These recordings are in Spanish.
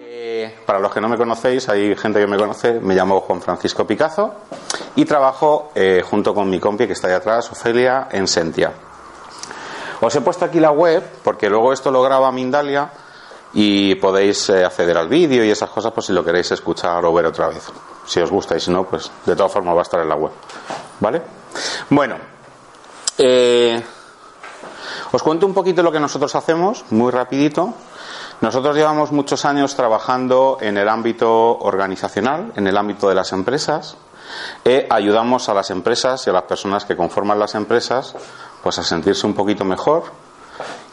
Eh, para los que no me conocéis, hay gente que me conoce, me llamo Juan Francisco Picazo y trabajo eh, junto con mi compi que está ahí atrás, Ofelia, en Sentia. Os he puesto aquí la web porque luego esto lo graba Mindalia y podéis eh, acceder al vídeo y esas cosas por si lo queréis escuchar o ver otra vez. Si os gusta y si no, pues de todas formas va a estar en la web. ¿Vale? Bueno, eh, os cuento un poquito lo que nosotros hacemos, muy rapidito. Nosotros llevamos muchos años trabajando en el ámbito organizacional, en el ámbito de las empresas, e ayudamos a las empresas y a las personas que conforman las empresas pues a sentirse un poquito mejor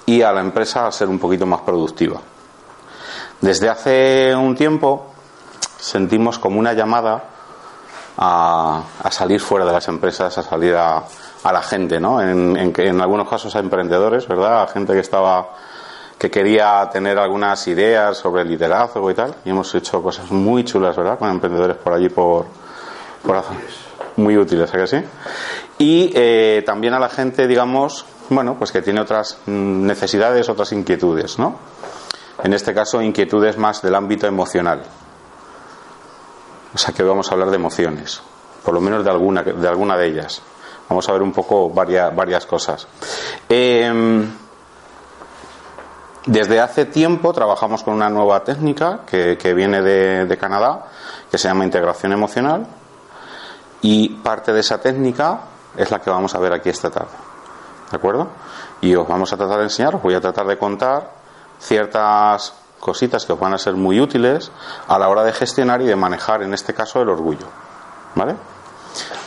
y a la empresa a ser un poquito más productiva. Desde hace un tiempo sentimos como una llamada a, a salir fuera de las empresas, a salir a, a la gente, ¿no? En, en, en, algunos casos a emprendedores, ¿verdad? A gente que estaba que quería tener algunas ideas sobre liderazgo y tal. Y hemos hecho cosas muy chulas, ¿verdad? Con emprendedores por allí, por, por muy útiles, ¿a que sí? Y eh, también a la gente, digamos, bueno, pues que tiene otras necesidades, otras inquietudes, ¿no? En este caso, inquietudes más del ámbito emocional. O sea que vamos a hablar de emociones, por lo menos de alguna, de alguna de ellas. Vamos a ver un poco varias, varias cosas. Eh, desde hace tiempo trabajamos con una nueva técnica que, que viene de, de, Canadá, que se llama integración emocional, y parte de esa técnica es la que vamos a ver aquí esta tarde. ¿De acuerdo? Y os vamos a tratar de enseñar, os voy a tratar de contar ciertas cositas que os van a ser muy útiles a la hora de gestionar y de manejar, en este caso, el orgullo. ¿Vale?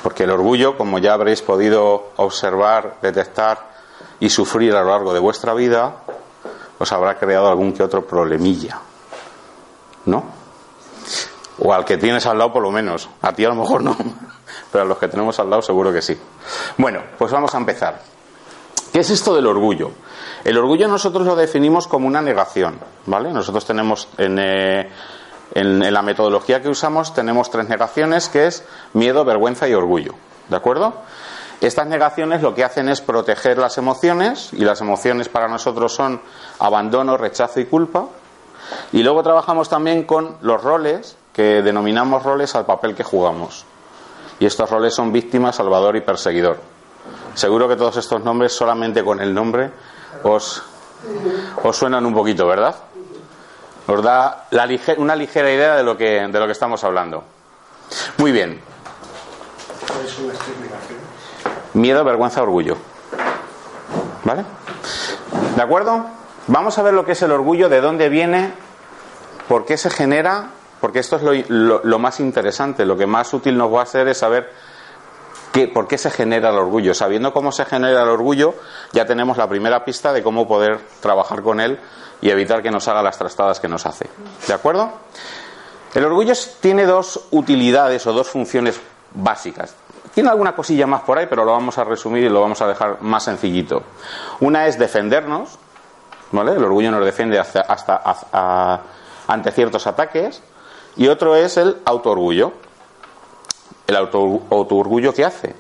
Porque el orgullo, como ya habréis podido observar, detectar y sufrir a lo largo de vuestra vida, os habrá creado algún que otro problemilla. ¿No? O al que tienes al lado por lo menos. A ti a lo mejor no. Pero a los que tenemos al lado seguro que sí. Bueno, pues vamos a empezar. ¿Qué es esto del orgullo? El orgullo nosotros lo definimos como una negación, ¿vale? Nosotros tenemos en, eh, en, la metodología que usamos tenemos tres negaciones que es miedo, vergüenza y orgullo, ¿de acuerdo? Estas negaciones lo que hacen es proteger las emociones y las emociones para nosotros son abandono, rechazo y culpa. Y luego trabajamos también con los roles que denominamos roles al papel que jugamos. Y estos roles son víctima, salvador y perseguidor. Seguro que todos estos nombres solamente con el nombre os, os suenan un poquito, ¿verdad? Os da la, una ligera idea de lo, que, de lo que estamos hablando. Muy bien. Miedo, vergüenza, orgullo. ¿Vale? ¿De acuerdo? Vamos a ver lo que es el orgullo, de dónde viene, por qué se genera, porque esto es lo, lo, lo más interesante, lo que más útil nos va a hacer es saber qué, por qué se genera el orgullo. Sabiendo cómo se genera el orgullo, ya tenemos la primera pista de cómo poder trabajar con él y evitar que nos haga las trastadas que nos hace. ¿De acuerdo? El orgullo tiene dos utilidades o dos funciones básicas. Tiene alguna cosilla más por ahí, pero lo vamos a resumir y lo vamos a dejar más sencillito. Una es defendernos, ¿vale? El orgullo nos defiende hasta, hasta, ante ciertos ataques. Y otro es el autoorgullo. El auto, autoorgullo ¿qué hace?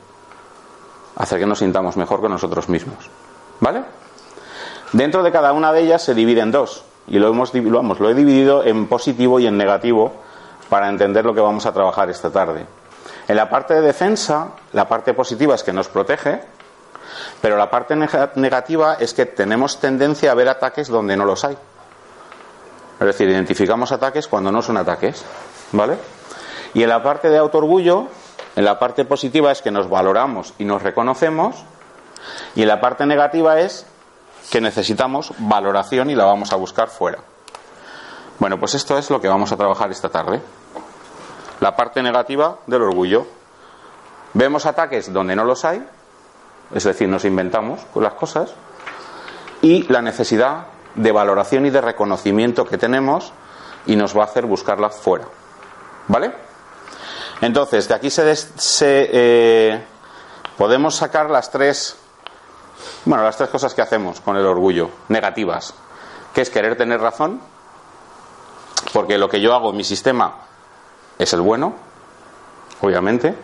Hacer que nos sintamos mejor que nosotros mismos. ¿Vale? Dentro de cada una de ellas se divide en dos. Y lo, hemos, lo, vamos, lo he dividido en positivo y en negativo para entender lo que vamos a trabajar esta tarde. En la parte de defensa, la parte positiva es que nos protege, pero la parte negativa es que tenemos tendencia a ver ataques donde no los hay. Es decir, identificamos ataques cuando no son ataques. ¿Vale? Y en la parte de autoorgullo, en la parte positiva es que nos valoramos y nos reconocemos, y en la parte negativa es que necesitamos valoración y la vamos a buscar fuera. Bueno, pues esto es lo que vamos a trabajar esta tarde la parte negativa del orgullo. Vemos ataques donde no los hay, es decir, nos inventamos las cosas, y la necesidad de valoración y de reconocimiento que tenemos y nos va a hacer buscarlas fuera. ¿Vale? Entonces, de aquí se, eh, podemos sacar las tres, bueno, las tres cosas que hacemos con el orgullo, negativas, que es querer tener razón, porque lo que yo hago en mi sistema es el bueno, obviamente,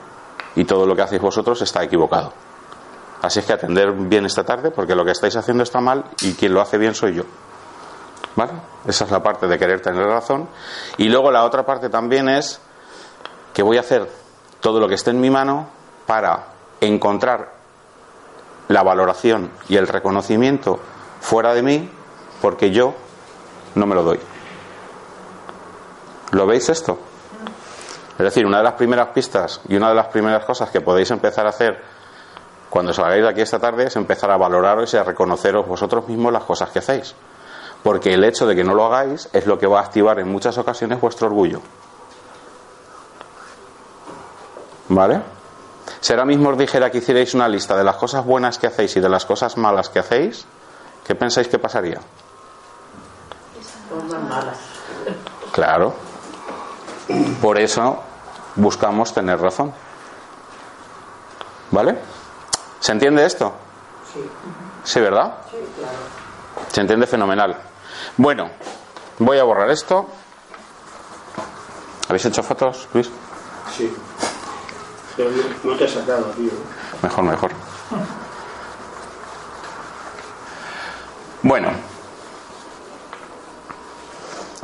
y todo lo que hacéis vosotros está equivocado. Así es que atender bien esta tarde, porque lo que estáis haciendo está mal y quien lo hace bien soy yo. ¿Vale? Esa es la parte de querer tener razón. Y luego la otra parte también es que voy a hacer todo lo que esté en mi mano para encontrar la valoración y el reconocimiento fuera de mí, porque yo no me lo doy. ¿Lo veis esto? Es decir, una de las primeras pistas y una de las primeras cosas que podéis empezar a hacer cuando salgáis de aquí esta tarde es empezar a valoraros y a reconoceros vosotros mismos las cosas que hacéis. Porque el hecho de que no lo hagáis es lo que va a activar en muchas ocasiones vuestro orgullo. ¿Vale? Si ahora mismo os dijera que hicierais una lista de las cosas buenas que hacéis y de las cosas malas que hacéis, ¿qué pensáis que pasaría? Claro. Por eso buscamos tener razón. ¿Vale? ¿Se entiende esto? Sí. ¿Sí, verdad? Sí, claro. Se entiende fenomenal. Bueno, voy a borrar esto. ¿Habéis hecho fotos, Luis? Sí. No te he sacado, tío. Mejor, mejor. Bueno,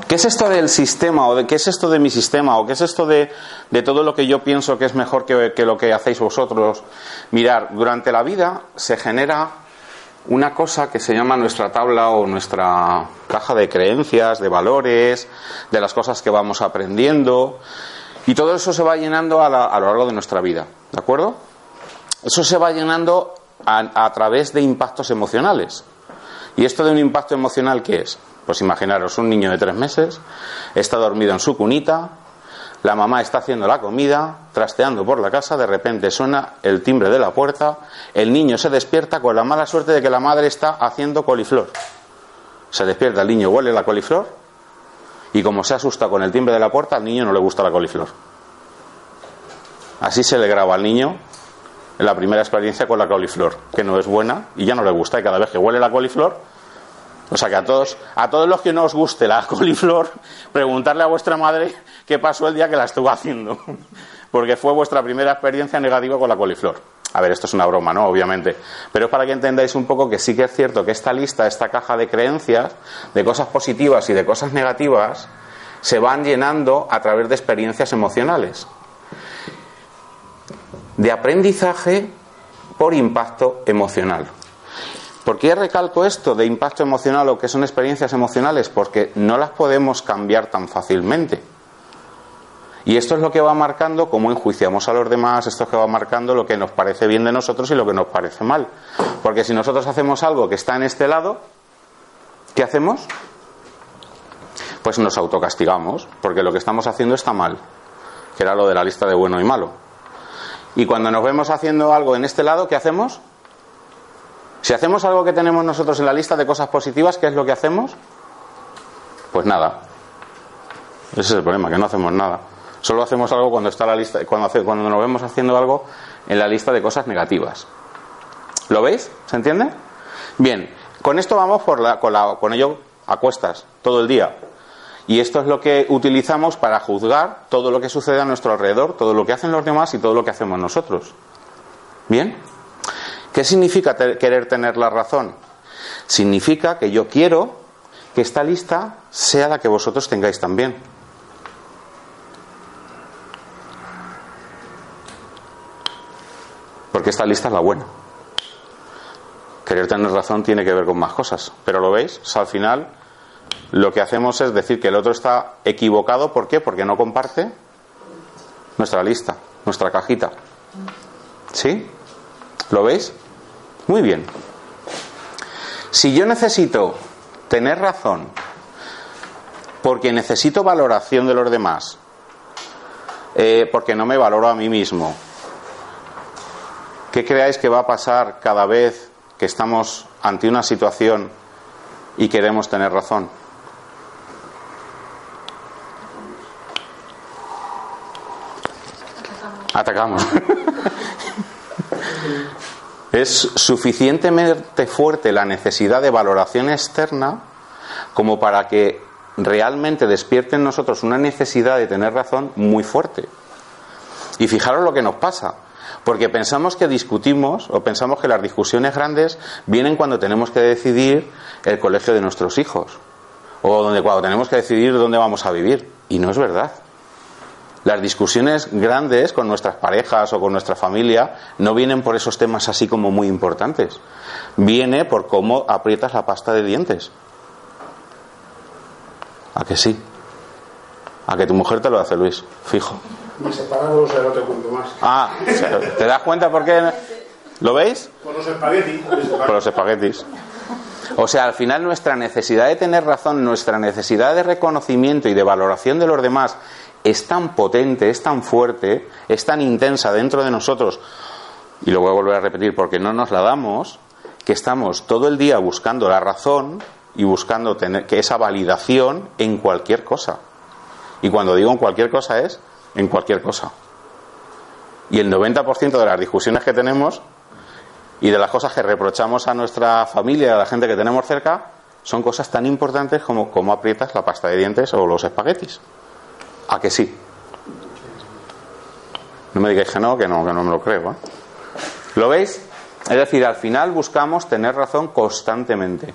¿Qué es esto del sistema o de qué es esto de mi sistema o qué es esto de, todo lo que yo pienso que es mejor que, que, lo que hacéis vosotros? Mirar, durante la vida se genera una cosa que se llama nuestra tabla o nuestra caja de creencias, de valores, de las cosas que vamos aprendiendo y todo eso se va llenando a, lo largo de nuestra vida, ¿de acuerdo? Eso se va llenando a, a través de impactos emocionales. ¿Y esto de un impacto emocional qué es? Pues imaginaros un niño de tres meses, está dormido en su cunita, la mamá está haciendo la comida, trasteando por la casa, de repente suena el timbre de la puerta, el niño se despierta con la mala suerte de que la madre está haciendo coliflor. Se despierta, el niño huele la coliflor y como se asusta con el timbre de la puerta, al niño no le gusta la coliflor. Así se le graba al niño la primera experiencia con la coliflor, que no es buena y ya no le gusta y cada vez que huele la coliflor o sea que a todos, a todos los que no os guste la coliflor, preguntarle a vuestra madre qué pasó el día que la estuvo haciendo. Porque fue vuestra primera experiencia negativa con la coliflor. A ver, esto es una broma, ¿no? Obviamente. Pero es para que entendáis un poco que sí que es cierto que esta lista, esta caja de creencias, de cosas positivas y de cosas negativas, se van llenando a través de experiencias emocionales. De aprendizaje por impacto emocional. ¿Por qué recalco esto de impacto emocional o que son experiencias emocionales? Porque no las podemos cambiar tan fácilmente. Y esto es lo que va marcando cómo enjuiciamos a los demás, esto es lo que va marcando lo que nos parece bien de nosotros y lo que nos parece mal. Porque si nosotros hacemos algo que está en este lado, ¿qué hacemos? Pues nos autocastigamos, porque lo que estamos haciendo está mal, que era lo de la lista de bueno y malo. Y cuando nos vemos haciendo algo en este lado, ¿qué hacemos? Si hacemos algo que tenemos nosotros en la lista de cosas positivas, ¿qué es lo que hacemos? Pues nada. Ese es el problema, que no hacemos nada. Solo hacemos algo cuando está la lista, cuando, cuando nos vemos haciendo algo en la lista de cosas negativas. ¿Lo veis? ¿Se entiende? Bien, con esto vamos por la, con, la, con ello a cuestas todo el día. Y esto es lo que utilizamos para juzgar todo lo que sucede a nuestro alrededor, todo lo que hacen los demás y todo lo que hacemos nosotros. ¿Bien? ¿Qué significa querer tener la razón? Significa que yo quiero que esta lista sea la que vosotros tengáis también. Porque esta lista es la buena. Querer tener razón tiene que ver con más cosas. Pero lo veis, al final lo que hacemos es decir que el otro está equivocado. ¿Por qué? Porque no comparte nuestra lista, nuestra cajita. ¿Sí? ¿Lo veis? Muy bien. Si yo necesito tener razón porque necesito valoración de los demás, eh, porque no me valoro a mí mismo, ¿Qué creáis que va a pasar cada vez que estamos ante una situación y queremos tener razón? Atacamos. es suficientemente fuerte la necesidad de valoración externa como para que realmente despierte en nosotros una necesidad de tener razón muy fuerte. Y fijaros lo que nos pasa, porque pensamos que discutimos o pensamos que las discusiones grandes vienen cuando tenemos que decidir el colegio de nuestros hijos o donde cuando tenemos que decidir dónde vamos a vivir. Y no es verdad. Las discusiones grandes con nuestras parejas o con nuestra familia no vienen por esos temas así como muy importantes. Viene por cómo aprietas la pasta de dientes. ¿A que sí? A que tu mujer te lo hace, Luis, fijo. Me separado, o sea, no te cuento más. Ah, ¿te das cuenta por qué? ¿Lo veis? Por los espaguetis. Por los espaguetis. O sea, al final nuestra necesidad de tener razón, nuestra necesidad de reconocimiento y de valoración de los demás es tan potente, es tan fuerte, es tan intensa dentro de nosotros, y lo voy a volver a repetir porque no nos la damos, que estamos todo el día buscando la razón y buscando tener que esa validación en cualquier cosa. Y cuando digo en cualquier cosa es en cualquier cosa. Y el 90% de las discusiones que tenemos y de las cosas que reprochamos a nuestra familia a la gente que tenemos cerca son cosas tan importantes como cómo aprietas la pasta de dientes o los espaguetis. ¿A que sí? No me digáis que no, que no, que no me lo creo. ¿eh? ¿Lo veis? Es decir, al final buscamos tener razón constantemente.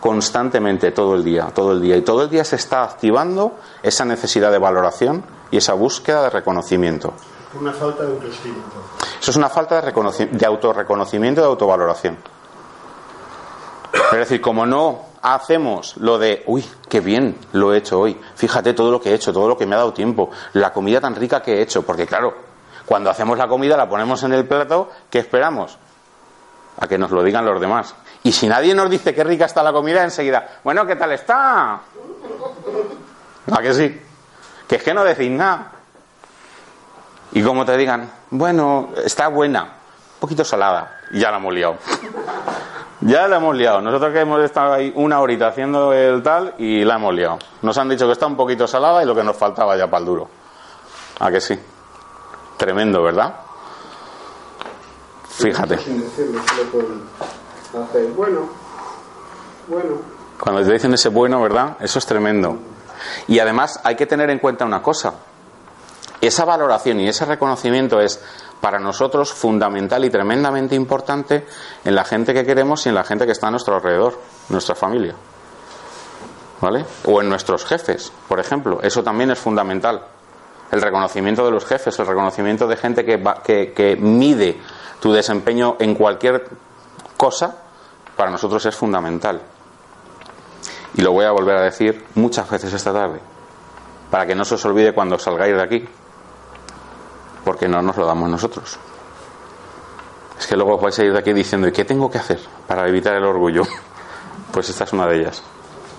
Constantemente, todo el día, todo el día. Y todo el día se está activando esa necesidad de valoración y esa búsqueda de reconocimiento. Una falta de autoestima. Eso es una falta de, de autorreconocimiento y de autovaloración. Es decir, como no hacemos lo de, uy, qué bien lo he hecho hoy, fíjate todo lo que he hecho, todo lo que me ha dado tiempo, la comida tan rica que he hecho, porque claro, cuando hacemos la comida la ponemos en el plato, ¿qué esperamos? A que nos lo digan los demás. Y si nadie nos dice qué rica está la comida, enseguida, bueno, ¿qué tal está? ¿A que sí? Que es que no decís nada. Y como te digan, bueno, está buena, un poquito salada, y ya la hemos liado. Ya la hemos liado. Nosotros que hemos estado ahí una horita haciendo el tal y la hemos liado. Nos han dicho que está un poquito salada y lo que nos faltaba ya para el duro. ¿A que sí? Tremendo, ¿verdad? Fíjate. Bueno, bueno. Cuando te dicen ese bueno, ¿verdad? Eso es tremendo. Y además hay que tener en cuenta una cosa. Esa valoración y ese reconocimiento es para nosotros fundamental y tremendamente importante en la gente que queremos y en la gente que está a nuestro alrededor, nuestra familia. ¿Vale? O en nuestros jefes, por ejemplo. Eso también es fundamental. El reconocimiento de los jefes, el reconocimiento de gente que, que, que mide tu desempeño en cualquier cosa, para nosotros es fundamental. Y lo voy a volver a decir muchas veces esta tarde, para que no se os olvide cuando salgáis de aquí, porque no nos lo damos nosotros. Es que luego vais a ir de aquí diciendo, ¿y qué tengo que hacer para evitar el orgullo? Pues esta es una de ellas.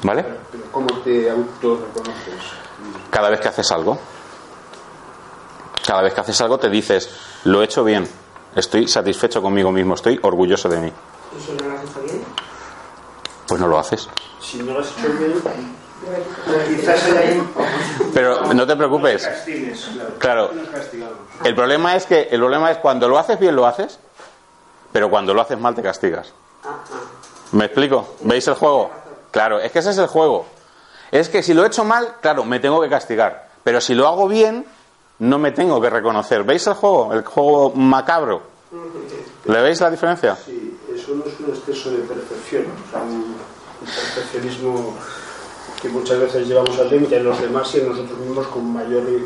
¿Vale? Pero ¿cómo te autorreconoces? Cada vez que haces algo. Cada vez que haces algo te dices, lo he hecho bien, estoy satisfecho conmigo mismo, estoy orgulloso de mí. ¿Y si no lo has hecho bien? Pues no lo haces. Si no lo has hecho bien, quizás hay Pero no te preocupes. Claro. El problema es que el problema es cuando lo haces bien lo haces, pero cuando lo haces mal te castigas. ¿Me explico? ¿Veis el juego? Claro, es que ese es el juego. Es que si lo he hecho mal, claro, me tengo que castigar. Pero si lo hago bien, no me tengo que reconocer. ¿Veis el juego? El juego macabro. ¿Le veis la diferencia? Sí, eso no es un exceso de perfección, o sea, un, un perfeccionismo que muchas veces llevamos al límite en los demás y en nosotros mismos con mayor ri-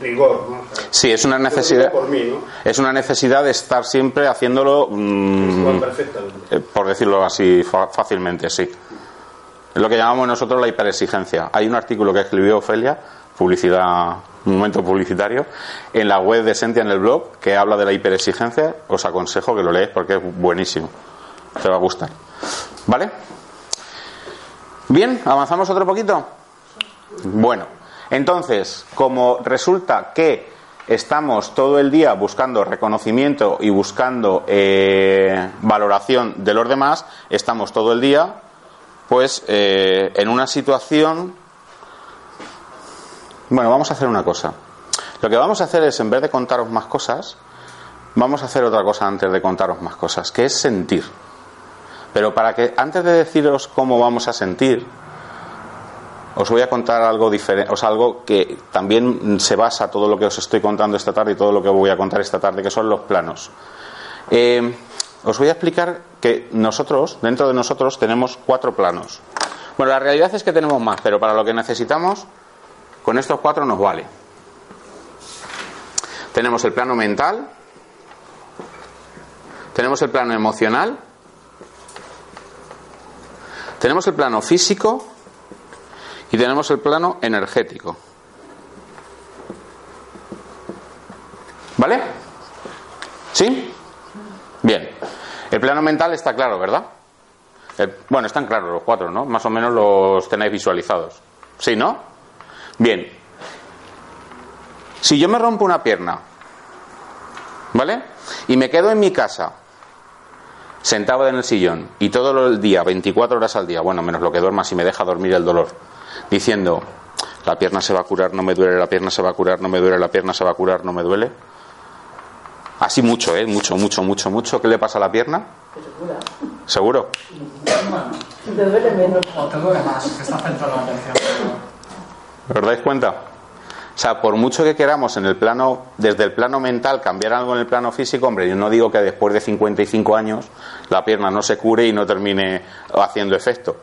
rigor. ¿no? O sea, Sí, es una necesidad. por mí, ¿no? Es una necesidad de estar siempre haciéndolo, mm, perfectamente. eh, por decirlo así fácilmente, sí. Es lo que llamamos nosotros la hiperexigencia. Hay un artículo que escribió Ofelia, publicidad, momento publicitario, en la web de Sentia en el blog, que habla de la hiperexigencia. Os aconsejo que lo leáis porque es buenísimo. Te va a gustar. ¿Vale? Bien, avanzamos otro poquito. Bueno, entonces, como resulta que estamos todo el día buscando reconocimiento y buscando eh, valoración de los demás, estamos todo el día pues eh, en una situación bueno, vamos a hacer una cosa. Lo que vamos a hacer es, en vez de contaros más cosas, vamos a hacer otra cosa antes de contaros más cosas, que es sentir. Pero para que, antes de deciros cómo vamos a sentir, os voy a contar algo diferente, o sea, algo que también se basa todo lo que os estoy contando esta tarde y todo lo que voy a contar esta tarde, que son los planos. Eh, os voy a explicar que nosotros, dentro de nosotros, tenemos cuatro planos. Bueno, la realidad es que tenemos más, pero para lo que necesitamos, con estos cuatro nos vale. Tenemos el plano mental, tenemos el plano emocional, tenemos el plano físico y tenemos el plano energético. ¿Vale? ¿Sí? Bien. El plano mental está claro, ¿verdad? bueno, están claros los cuatro, ¿no? Más o menos los tenéis visualizados. ¿Sí, no? Bien. Si yo me rompo una pierna, ¿vale? Y me quedo en mi casa, sentado en el sillón, y todo el día, 24 horas al día, bueno, menos lo que duerma, si me deja dormir el dolor, diciendo, la pierna se va a curar, no me duele, la pierna se va a curar, no me duele, la pierna se va a curar, no me duele. Así mucho, ¿eh? Mucho, mucho, mucho, mucho. ¿Qué le pasa a la pierna? ¿Seguro? Te duele menos. O te duele más, que está centrado la atención. ¿Os dais cuenta? O sea, por mucho que queramos en el plano, desde el plano mental cambiar algo en el plano físico, hombre, yo no digo que después de 55 años la pierna no se cure y no termine haciendo efecto.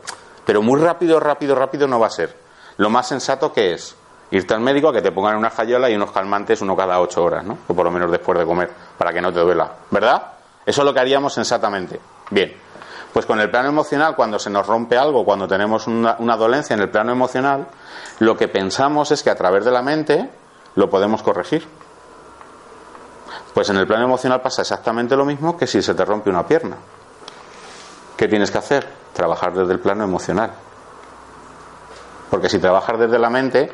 Pero muy rápido, rápido, rápido no va a ser. Lo más sensato que es irte al médico a que te pongan una jayola y unos calmantes uno cada ocho horas, ¿no? O por lo menos después de comer, para que no te duela. ¿Verdad? Eso es lo que haríamos sensatamente. Bien. Pues con el plano emocional, cuando se nos rompe algo, cuando tenemos una, dolencia en el plano emocional, lo que pensamos es que a través de la mente lo podemos corregir. Pues en el plano emocional pasa exactamente lo mismo que si se te rompe una pierna. ¿Qué tienes que hacer? Trabajar desde el plano emocional. Porque si trabajas desde la mente,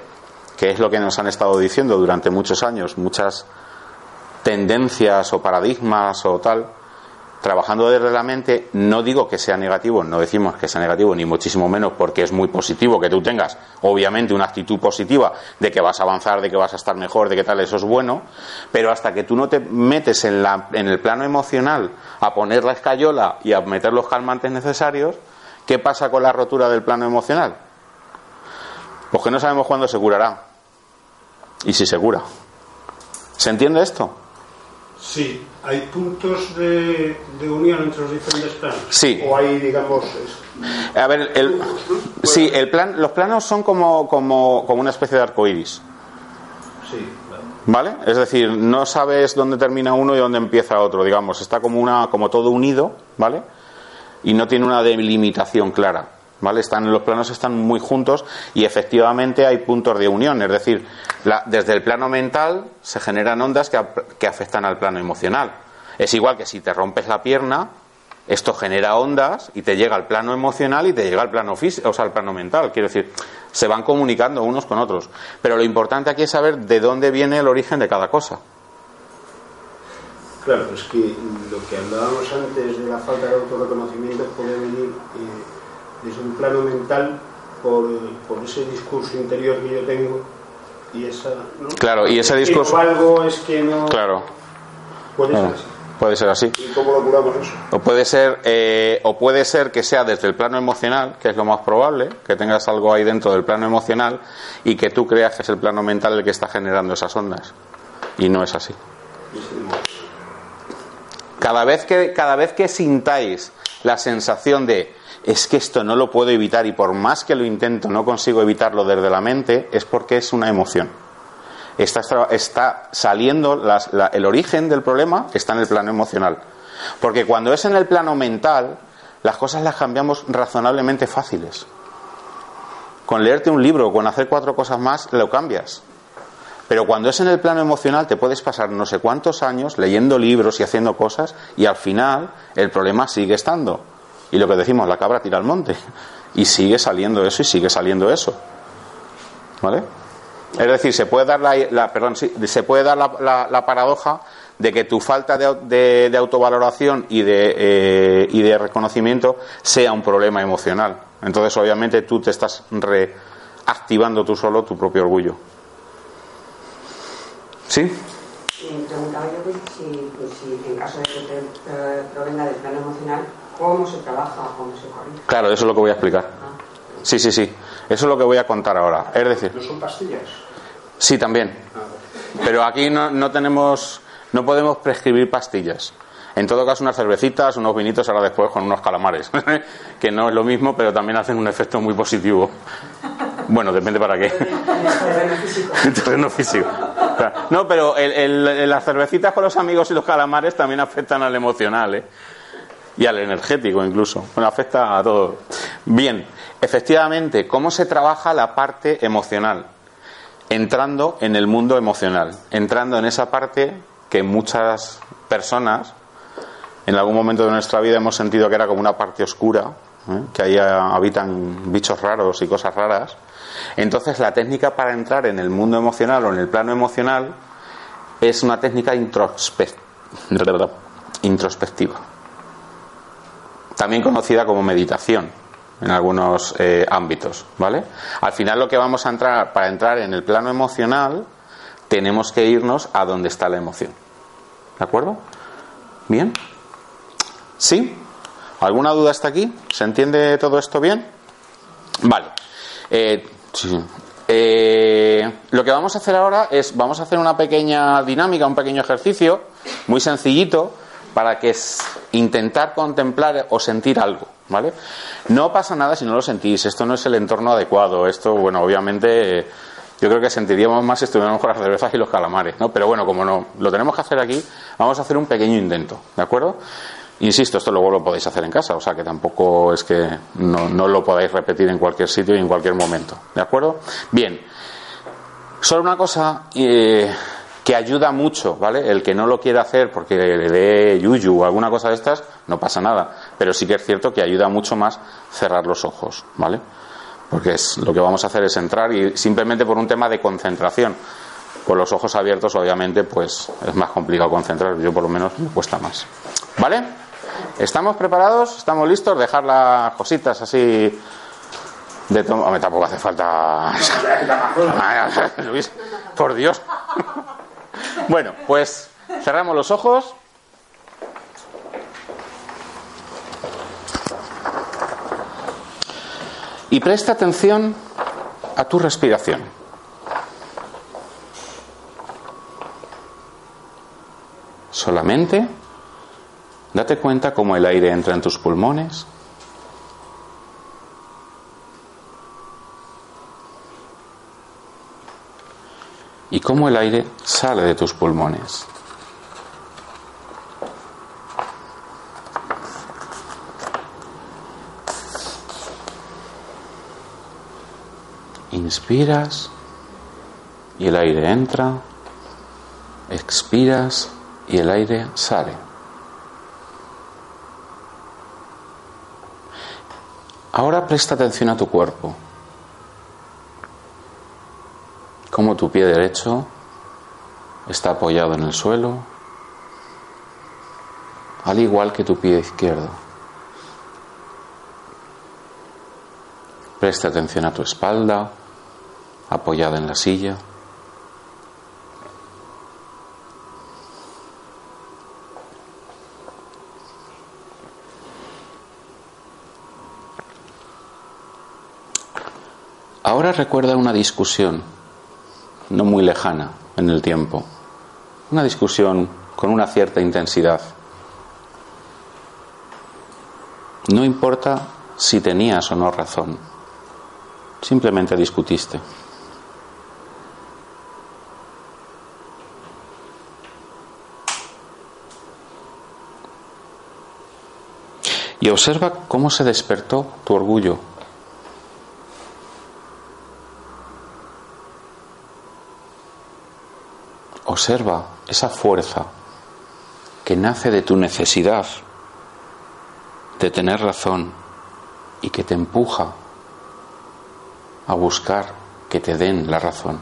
que es lo que nos han estado diciendo durante muchos años, muchas tendencias o paradigmas o tal, trabajando desde la mente, no digo que sea negativo, no decimos que sea negativo, ni muchísimo menos, porque es muy positivo que tú tengas, obviamente, una actitud positiva de que vas a avanzar, de que vas a estar mejor, de que tal, eso es bueno, pero hasta que tú no te metes en, la, en el plano emocional a poner la escayola y a meter los calmantes necesarios, ¿qué pasa con la rotura del plano emocional? Pues que no sabemos cuándo se curará. Y si se cura. ¿Se entiende esto? Sí, ¿hay puntos de, de unión entre los diferentes planos? Sí. ¿O hay, digamos... es- A ver, el, sí, el plan, los planos son como, como, como una especie de arcoíris. Sí, vale. ¿Vale? Es decir, no sabes dónde termina uno y dónde empieza otro, digamos. Está como, una, como todo unido, ¿vale? Y no tiene una delimitación clara. ¿Vale? Están, los planos están muy juntos y efectivamente hay puntos de unión. Es decir, desde el plano mental se generan ondas que, que afectan al plano emocional. Es igual que si te rompes la pierna, esto genera ondas y te llega al plano emocional y te llega al plano físico, o sea, al plano mental. Quiero decir, se van comunicando unos con otros. Pero lo importante aquí es saber de dónde viene el origen de cada cosa. Claro, es que lo que hablábamos antes de la falta de autorreconocimiento puede venir eh, desde un plano mental por ese discurso interior que yo tengo y esa... ¿no? Claro, y ese que discurso- no valgo, es que no... Claro, Puede ser así. puede ser así. ¿Y cómo lo curamos eso? O puede ser, eh, o puede ser que sea desde el plano emocional, que es lo más probable, que tengas algo ahí dentro del plano emocional y que tú creas que es el plano mental el que está generando esas ondas. Y no es así. Cada vez que, cada vez que sintáis la sensación de es que esto no lo puedo evitar y por más que lo intento no consigo evitarlo desde la mente, es porque es una emoción. Está, está saliendo, las- la- el origen del problema está en el plano emocional. Porque cuando es en el plano mental, las cosas las cambiamos razonablemente fáciles. Con leerte un libro, con hacer cuatro cosas más, lo cambias. Pero cuando es en el plano emocional, te puedes pasar no sé cuántos años leyendo libros y haciendo cosas, y al final el problema sigue estando. Y lo que decimos, la cabra tira al monte. Y sigue saliendo eso y sigue saliendo eso. ¿Vale? Es decir, se puede dar la, perdón, se puede dar la, paradoja de que tu falta de, autovaloración y de, eh, y de reconocimiento sea un problema emocional. Entonces, obviamente, tú te estás reactivando tú solo tu propio orgullo. ¿Sí? Preguntaba yo si, pues, si, en caso de que te, eh, provenga del plano emocional, ¿cómo se trabaja, cómo se corrige? Claro, eso es lo que voy a explicar. Ah. Sí, sí, sí. Eso es lo que voy a contar ahora. Es decir. ¿No son pastillas? Sí, también. Pero aquí no, no tenemos, no podemos prescribir pastillas. En todo caso, unas cervecitas, unos vinitos ahora después con unos calamares, que no es lo mismo, pero también hacen un efecto muy positivo. Bueno, depende para qué. En terreno físico. No, pero el, las cervecitas con los amigos y los calamares también afectan al emocional, ¿eh? Y al energético incluso. Bueno, afecta a todo. Bien, efectivamente, ¿cómo se trabaja la parte emocional? entrando en el mundo emocional, entrando en esa parte que muchas personas en algún momento de nuestra vida hemos sentido que era como una parte oscura, ¿eh? que ahí habitan bichos raros y cosas raras. Entonces la técnica para entrar en el mundo emocional o en el plano emocional es una técnica introspectiva, también conocida como meditación en algunos eh, ámbitos, ¿vale? Al final lo que vamos a entrar, para entrar en el plano emocional, tenemos que irnos a donde está la emoción. ¿De acuerdo? ¿Bien? ¿Sí? ¿Alguna duda hasta aquí? ¿Se entiende todo esto bien? Vale. Eh, eh, lo que vamos a hacer ahora es, vamos a hacer una pequeña dinámica, un pequeño ejercicio, muy sencillito, para que intentar contemplar o sentir algo, ¿vale? No pasa nada si no lo sentís, esto no es el entorno adecuado, esto, bueno, obviamente yo creo que sentiríamos más si estuviéramos con las cervezas y los calamares, ¿no? Pero bueno, como no lo tenemos que hacer aquí, vamos a hacer un pequeño intento, ¿de acuerdo? Insisto, esto luego lo podéis hacer en casa, o sea que tampoco es que no, no lo podáis repetir en cualquier sitio y en cualquier momento, ¿de acuerdo? Bien, solo una cosa, eh, que ayuda mucho, ¿vale? El que no lo quiera hacer porque le dé yuyu o alguna cosa de estas, no pasa nada. Pero sí que es cierto que ayuda mucho más cerrar los ojos, ¿vale? Porque es, lo que vamos a hacer es entrar y simplemente por un tema de concentración. Con los ojos abiertos, obviamente, pues es más complicado concentrar. Yo, por lo menos, me cuesta más. ¿Vale? ¿Estamos preparados? ¿Estamos listos? Dejar las cositas así de Hombre, tampoco hace falta. Luis, por Dios. Bueno, pues cerramos los ojos. Y presta atención a tu respiración. Solamente date cuenta cómo el aire entra en tus pulmones y cómo el aire sale de tus pulmones. Inspiras y el aire entra, expiras y el aire sale. Ahora presta atención a tu cuerpo. Cómo tu pie derecho está apoyado en el suelo, al igual que tu pie izquierdo. Presta atención a tu espalda, apoyada en la silla. Ahora recuerda una discusión no muy lejana en el tiempo. Una discusión con una cierta intensidad. No importa si tenías o no razón, simplemente discutiste. Y observa cómo se despertó tu orgullo Observa esa fuerza que nace de tu necesidad de tener razón y que te empuja a buscar que te den la razón.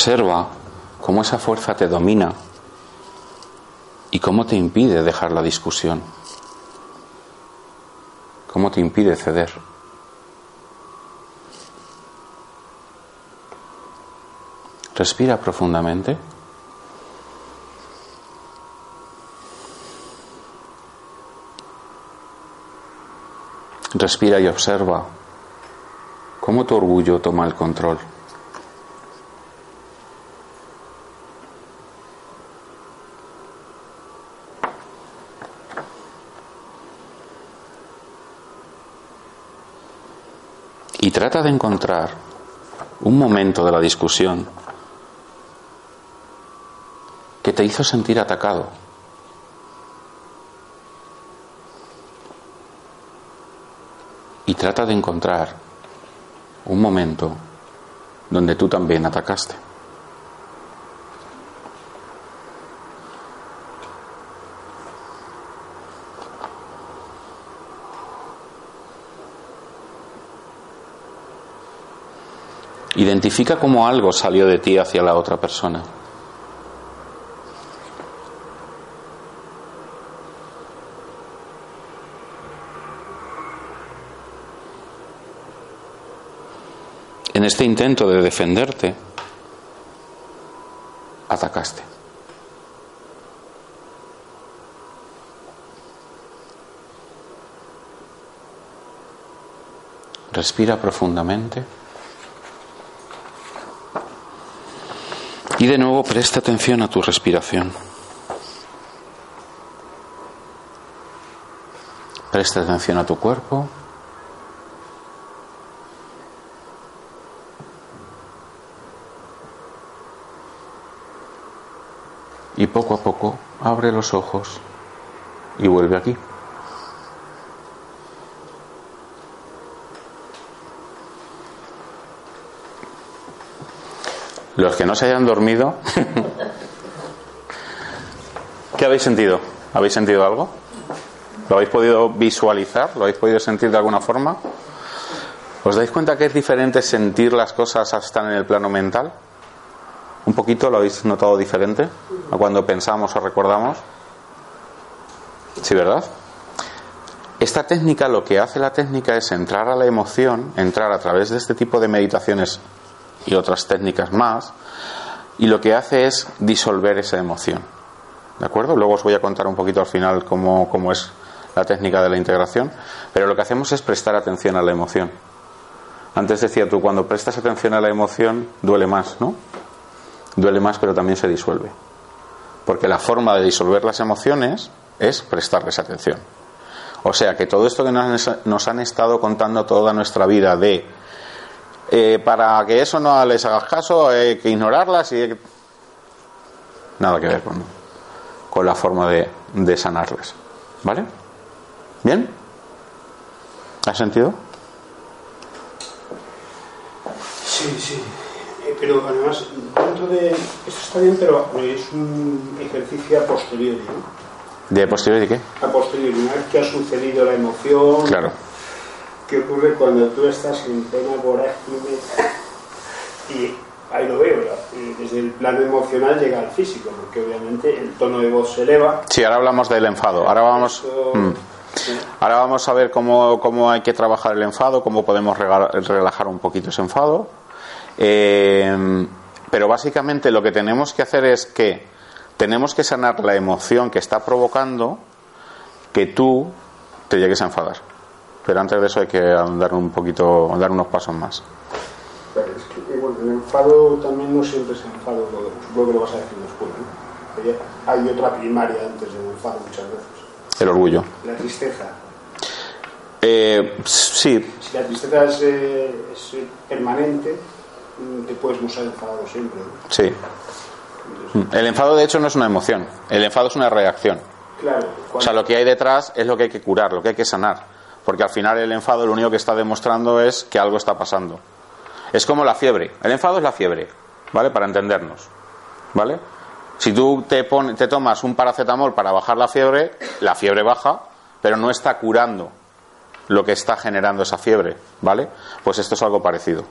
Observa cómo esa fuerza te domina y cómo te impide dejar la discusión, cómo te impide ceder. Respira profundamente. Respira y observa cómo tu orgullo toma el control. Y trata de encontrar un momento de la discusión que te hizo sentir atacado. Y trata de encontrar un momento donde tú también atacaste. Identifica cómo algo salió de ti hacia la otra persona. En este intento de defenderte, atacaste. Respira profundamente. Y de nuevo presta atención a tu respiración. Presta atención a tu cuerpo. Y poco a poco abre los ojos y vuelve aquí. Los que no se hayan dormido, ¿qué habéis sentido? ¿Habéis sentido algo? ¿Lo habéis podido visualizar? ¿Lo habéis podido sentir de alguna forma? ¿Os dais cuenta que es diferente sentir las cosas hasta en el plano mental? ¿Un poquito lo habéis notado diferente a cuando pensamos o recordamos? Sí, ¿verdad? Esta técnica, lo que hace la técnica es entrar a la emoción, entrar a través de este tipo de meditaciones y otras técnicas más, y lo que hace es disolver esa emoción. ¿De acuerdo? Luego os voy a contar un poquito al final cómo, cómo es la técnica de la integración, pero lo que hacemos es prestar atención a la emoción. Antes decía tú, cuando prestas atención a la emoción, duele más, ¿no? Duele más, pero también se disuelve. Porque la forma de disolver las emociones es prestarles atención. O sea que todo esto que nos, han estado contando toda nuestra vida de eh, para que eso no les hagas caso hay que ignorarlas y nada que ver con, con la forma de, de sanarles. ¿Vale? ¿Bien? ¿Has sentido? Sí, sí. Eh, pero además, dentro de. Eso está bien, pero es un ejercicio a posteriori, ¿no? ¿De posteriori qué? A posteriori, una vez que ha sucedido la emoción. Claro. ¿Qué ocurre cuando tú estás en plena vorágine? Y ahí lo veo, desde el plano emocional llega al físico, porque obviamente el tono de voz se eleva. Sí, ahora hablamos del enfado. Ahora vamos. Mm. sí. Ahora vamos a ver cómo, cómo hay que trabajar el enfado, cómo podemos relajar un poquito ese enfado. Eh, pero básicamente lo que tenemos que hacer es que tenemos que sanar la emoción que está provocando que tú te llegues a enfadar. Pero antes de eso hay que dar un poquito, dar unos pasos más. Pero es que, bueno, el enfado también no siempre es enfado, supongo que lo vas a decir después, ¿no? Hay otra primaria antes del enfado muchas veces. El orgullo. La tristeza. Eh, sí, Si la tristeza es, eh, es, eh, permanente, mm, te puedes mostrar enfadado siempre. ¿no? sí. El enfado de hecho no es una emoción. El enfado es una reacción. Claro, O sea, lo que hay detrás es lo que hay que curar, lo que hay que sanar. Porque al final el enfado lo único que está demostrando es que algo está pasando. Es como la fiebre. El enfado es la fiebre, ¿vale? Para entendernos, ¿vale? Si tú te, pon- te tomas un paracetamol para bajar la fiebre, la fiebre baja, pero no está curando lo que está generando esa fiebre, ¿vale? Pues esto es algo parecido.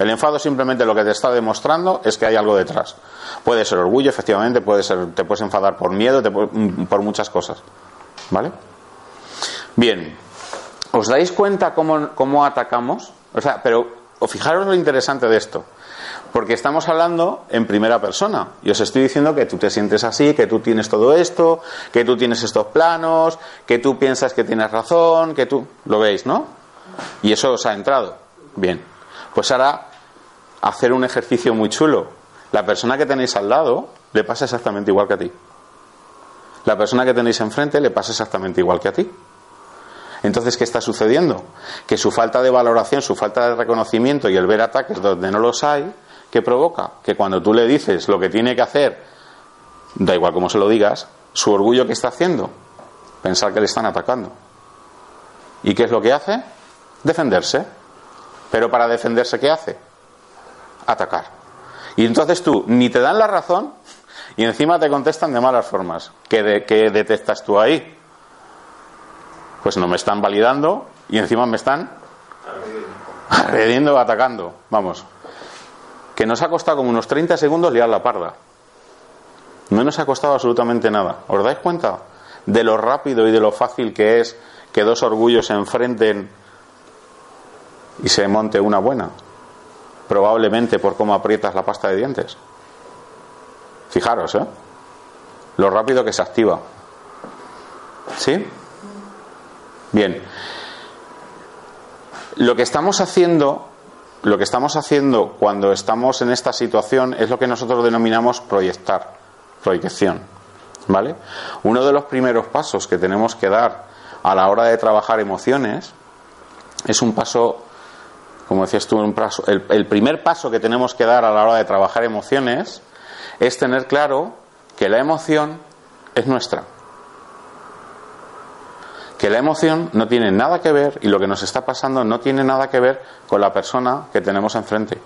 El enfado simplemente lo que te está demostrando es que hay algo detrás. Puede ser orgullo, efectivamente, puede ser, te puedes enfadar por miedo, mm, por muchas cosas. ¿Vale? Bien, ¿os dais cuenta cómo, cómo atacamos? O sea, pero fijaros lo interesante de esto. Porque estamos hablando en primera persona. Y os estoy diciendo que tú te sientes así, que tú tienes todo esto, que tú tienes estos planos, que tú piensas que tienes razón, que tú. Lo veis, ¿no? Y eso os ha entrado. Bien. Pues ahora, hacer un ejercicio muy chulo. La persona que tenéis al lado le pasa exactamente igual que a ti. La persona que tenéis enfrente le pasa exactamente igual que a ti. Entonces, ¿qué está sucediendo? Que su falta de valoración, su falta de reconocimiento y el ver ataques donde no los hay, ¿qué provoca? Que cuando tú le dices lo que tiene que hacer, da igual cómo se lo digas, su orgullo que está haciendo, pensar que le están atacando. ¿Y qué es lo que hace? Defenderse. Pero para defenderse, ¿qué hace? Atacar. Y entonces tú ni te dan la razón y encima te contestan de malas formas. ¿Qué, detectas tú ahí? Pues no me están validando y encima me están agrediendo, atacando. Vamos. Que nos ha costado como unos 30 segundos liar la parda. No nos ha costado absolutamente nada. ¿Os dais cuenta de lo rápido y de lo fácil que es que dos orgullos se enfrenten y se monte una buena? Probablemente por cómo aprietas la pasta de dientes. Fijaros, ¿eh? Lo rápido que se activa. ¿Sí? Bien. Lo que estamos haciendo, lo que estamos haciendo cuando estamos en esta situación es lo que nosotros denominamos proyectar, proyección. ¿Vale? Uno de los primeros pasos que tenemos que dar a la hora de trabajar emociones es un paso, como decías tú, un paso, el, el primer paso que tenemos que dar a la hora de trabajar emociones es tener claro que la emoción es nuestra que la emoción no tiene nada que ver y lo que nos está pasando no tiene nada que ver con la persona que tenemos enfrente.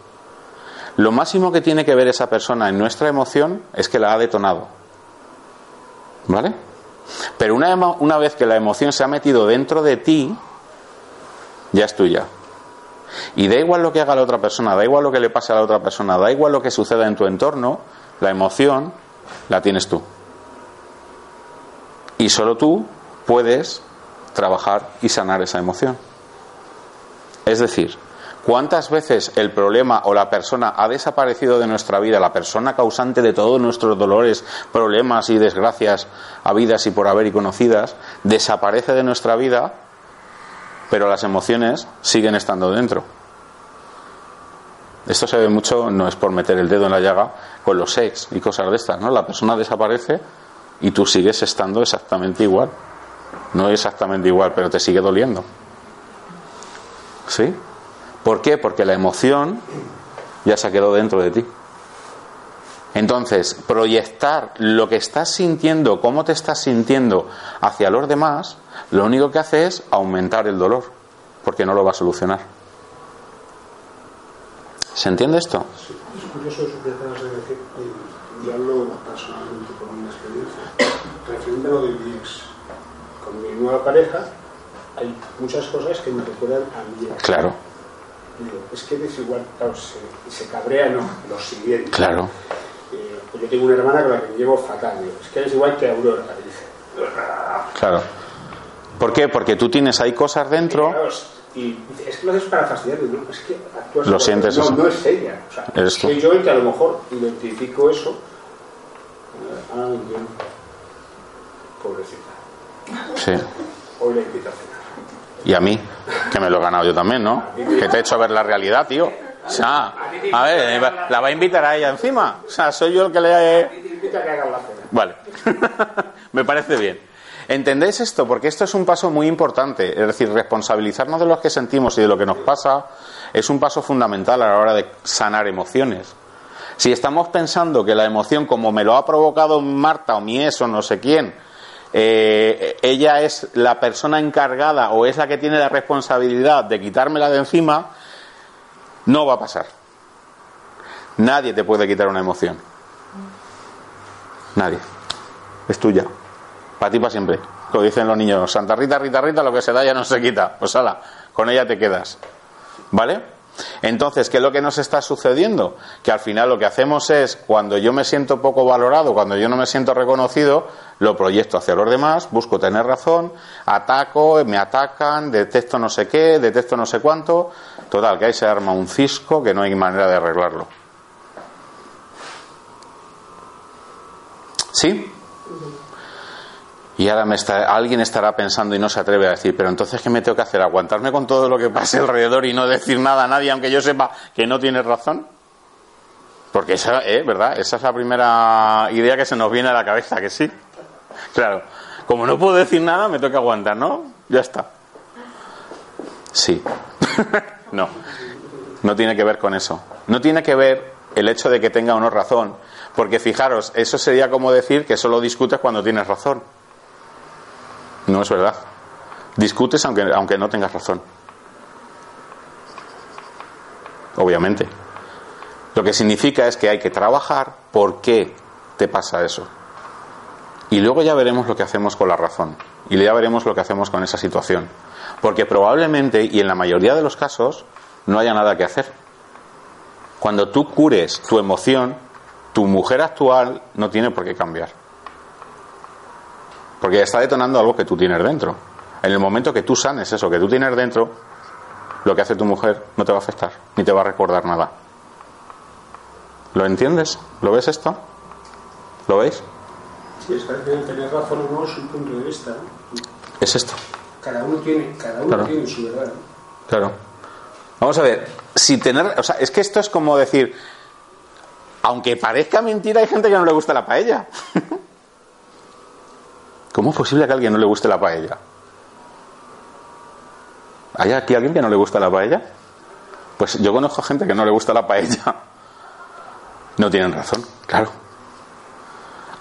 Lo máximo que tiene que ver esa persona en nuestra emoción es que la ha detonado. ¿Vale? Pero una, una vez que la emoción se ha metido dentro de ti, ya es tuya. Y da igual lo que haga la otra persona, da igual lo que le pase a la otra persona, da igual lo que suceda en tu entorno, la emoción la tienes tú. Y solo tú puedes trabajar y sanar esa emoción. Es decir, ¿cuántas veces el problema o la persona ha desaparecido de nuestra vida, la persona causante de todos nuestros dolores, problemas y desgracias habidas y por haber y conocidas, desaparece de nuestra vida, pero las emociones siguen estando dentro? Esto se ve mucho, no es por meter el dedo en la llaga, con los ex y cosas de estas, ¿no? La persona desaparece y tú sigues estando exactamente igual. No es exactamente igual, pero te sigue doliendo. ¿Sí? ¿Por qué? Porque la emoción ya se ha quedado dentro de ti. Entonces, proyectar lo que estás sintiendo, cómo te estás sintiendo hacia los demás, lo único que hace es aumentar el dolor, porque no lo va a solucionar. ¿Se entiende esto? Es curioso eso que de decir, y hablo personalmente una experiencia, lo mi nueva pareja, hay muchas cosas que me recuerdan a mi Claro. es que es igual, claro, se, se cabrea, ¿no? Lo siguiente. Claro. Eh, pues yo tengo una hermana con la que me llevo fatal, es que es igual que Aurora, dice. Claro. ¿Por qué? Porque tú tienes ahí cosas dentro. Y, es que lo haces para fastidiarme, ¿no? Es que actúas. Lo sientes no, eso. No es ella. O sea, que yo el que a lo mejor identifico eso. Ah, entiendo. Pobrecita. Sí. Y a mí, que me lo he ganado yo también, ¿no? Que te he hecho ver la realidad, tío. O sea, a ver, la va a invitar a ella encima. O sea, soy yo el que le. Vale. me parece bien. ¿Entendéis esto? Porque esto es un paso muy importante. Es decir, responsabilizarnos de lo que sentimos y de lo que nos pasa es un paso fundamental a la hora de sanar emociones. Si estamos pensando que la emoción, como me lo ha provocado Marta o mi eso, no sé quién, eh, ella es la persona encargada o es la que tiene la responsabilidad de quitármela de encima, no va a pasar. Nadie te puede quitar una emoción. Nadie. Es tuya. Para ti, para siempre. Como dicen los niños, Santa Rita, Rita, Rita, lo que se da ya no se quita. Pues ala, con ella te quedas. ¿Vale? Entonces, ¿qué es lo que nos está sucediendo? Que al final lo que hacemos es, cuando yo me siento poco valorado, cuando yo no me siento reconocido, lo proyecto hacia los demás, busco tener razón, ataco, me atacan, detesto no sé qué, detesto no sé cuánto. Total, que ahí se arma un cisco que no hay manera de arreglarlo. ¿Sí? Y ahora me está, alguien estará pensando y no se atreve a decir, pero entonces ¿qué me tengo que hacer? ¿Aguantarme con todo lo que pase alrededor y no decir nada a nadie, aunque yo sepa que no tienes razón? Porque esa, ¿eh? ¿verdad? Esa es la primera idea que se nos viene a la cabeza, que sí. Claro, como no puedo decir nada, me toca aguantar, ¿no? Ya está. Sí. no. No tiene que ver con eso. No tiene que ver el hecho de que tenga o no razón. Porque fijaros, eso sería como decir que solo discutes cuando tienes razón. No es verdad. Discutes aunque, aunque no tengas razón. Obviamente. Lo que significa es que hay que trabajar por qué te pasa eso. Y luego ya veremos lo que hacemos con la razón. Y ya veremos lo que hacemos con esa situación. Porque probablemente, y en la mayoría de los casos, no haya nada que hacer. Cuando tú cures tu emoción, tu mujer actual no tiene por qué cambiar. Porque está detonando algo que tú tienes dentro. En el momento que tú sanes eso que tú tienes dentro, lo que hace tu mujer no te va a afectar, ni te va a recordar nada. ¿Lo entiendes? ¿Lo ves esto? ¿Lo veis? Sí, es que tener razón o no es un punto de vista. Es esto. Cada uno tiene, cada uno Claro. tiene su verdad. Claro. Vamos a ver, si tener, o sea, es que esto es como decir, aunque parezca mentira, hay gente que no le gusta la paella. ¿Cómo es posible que a alguien no le guste la paella? ¿Hay aquí alguien que no le gusta la paella? Pues yo conozco gente que no le gusta la paella. No tienen razón, claro.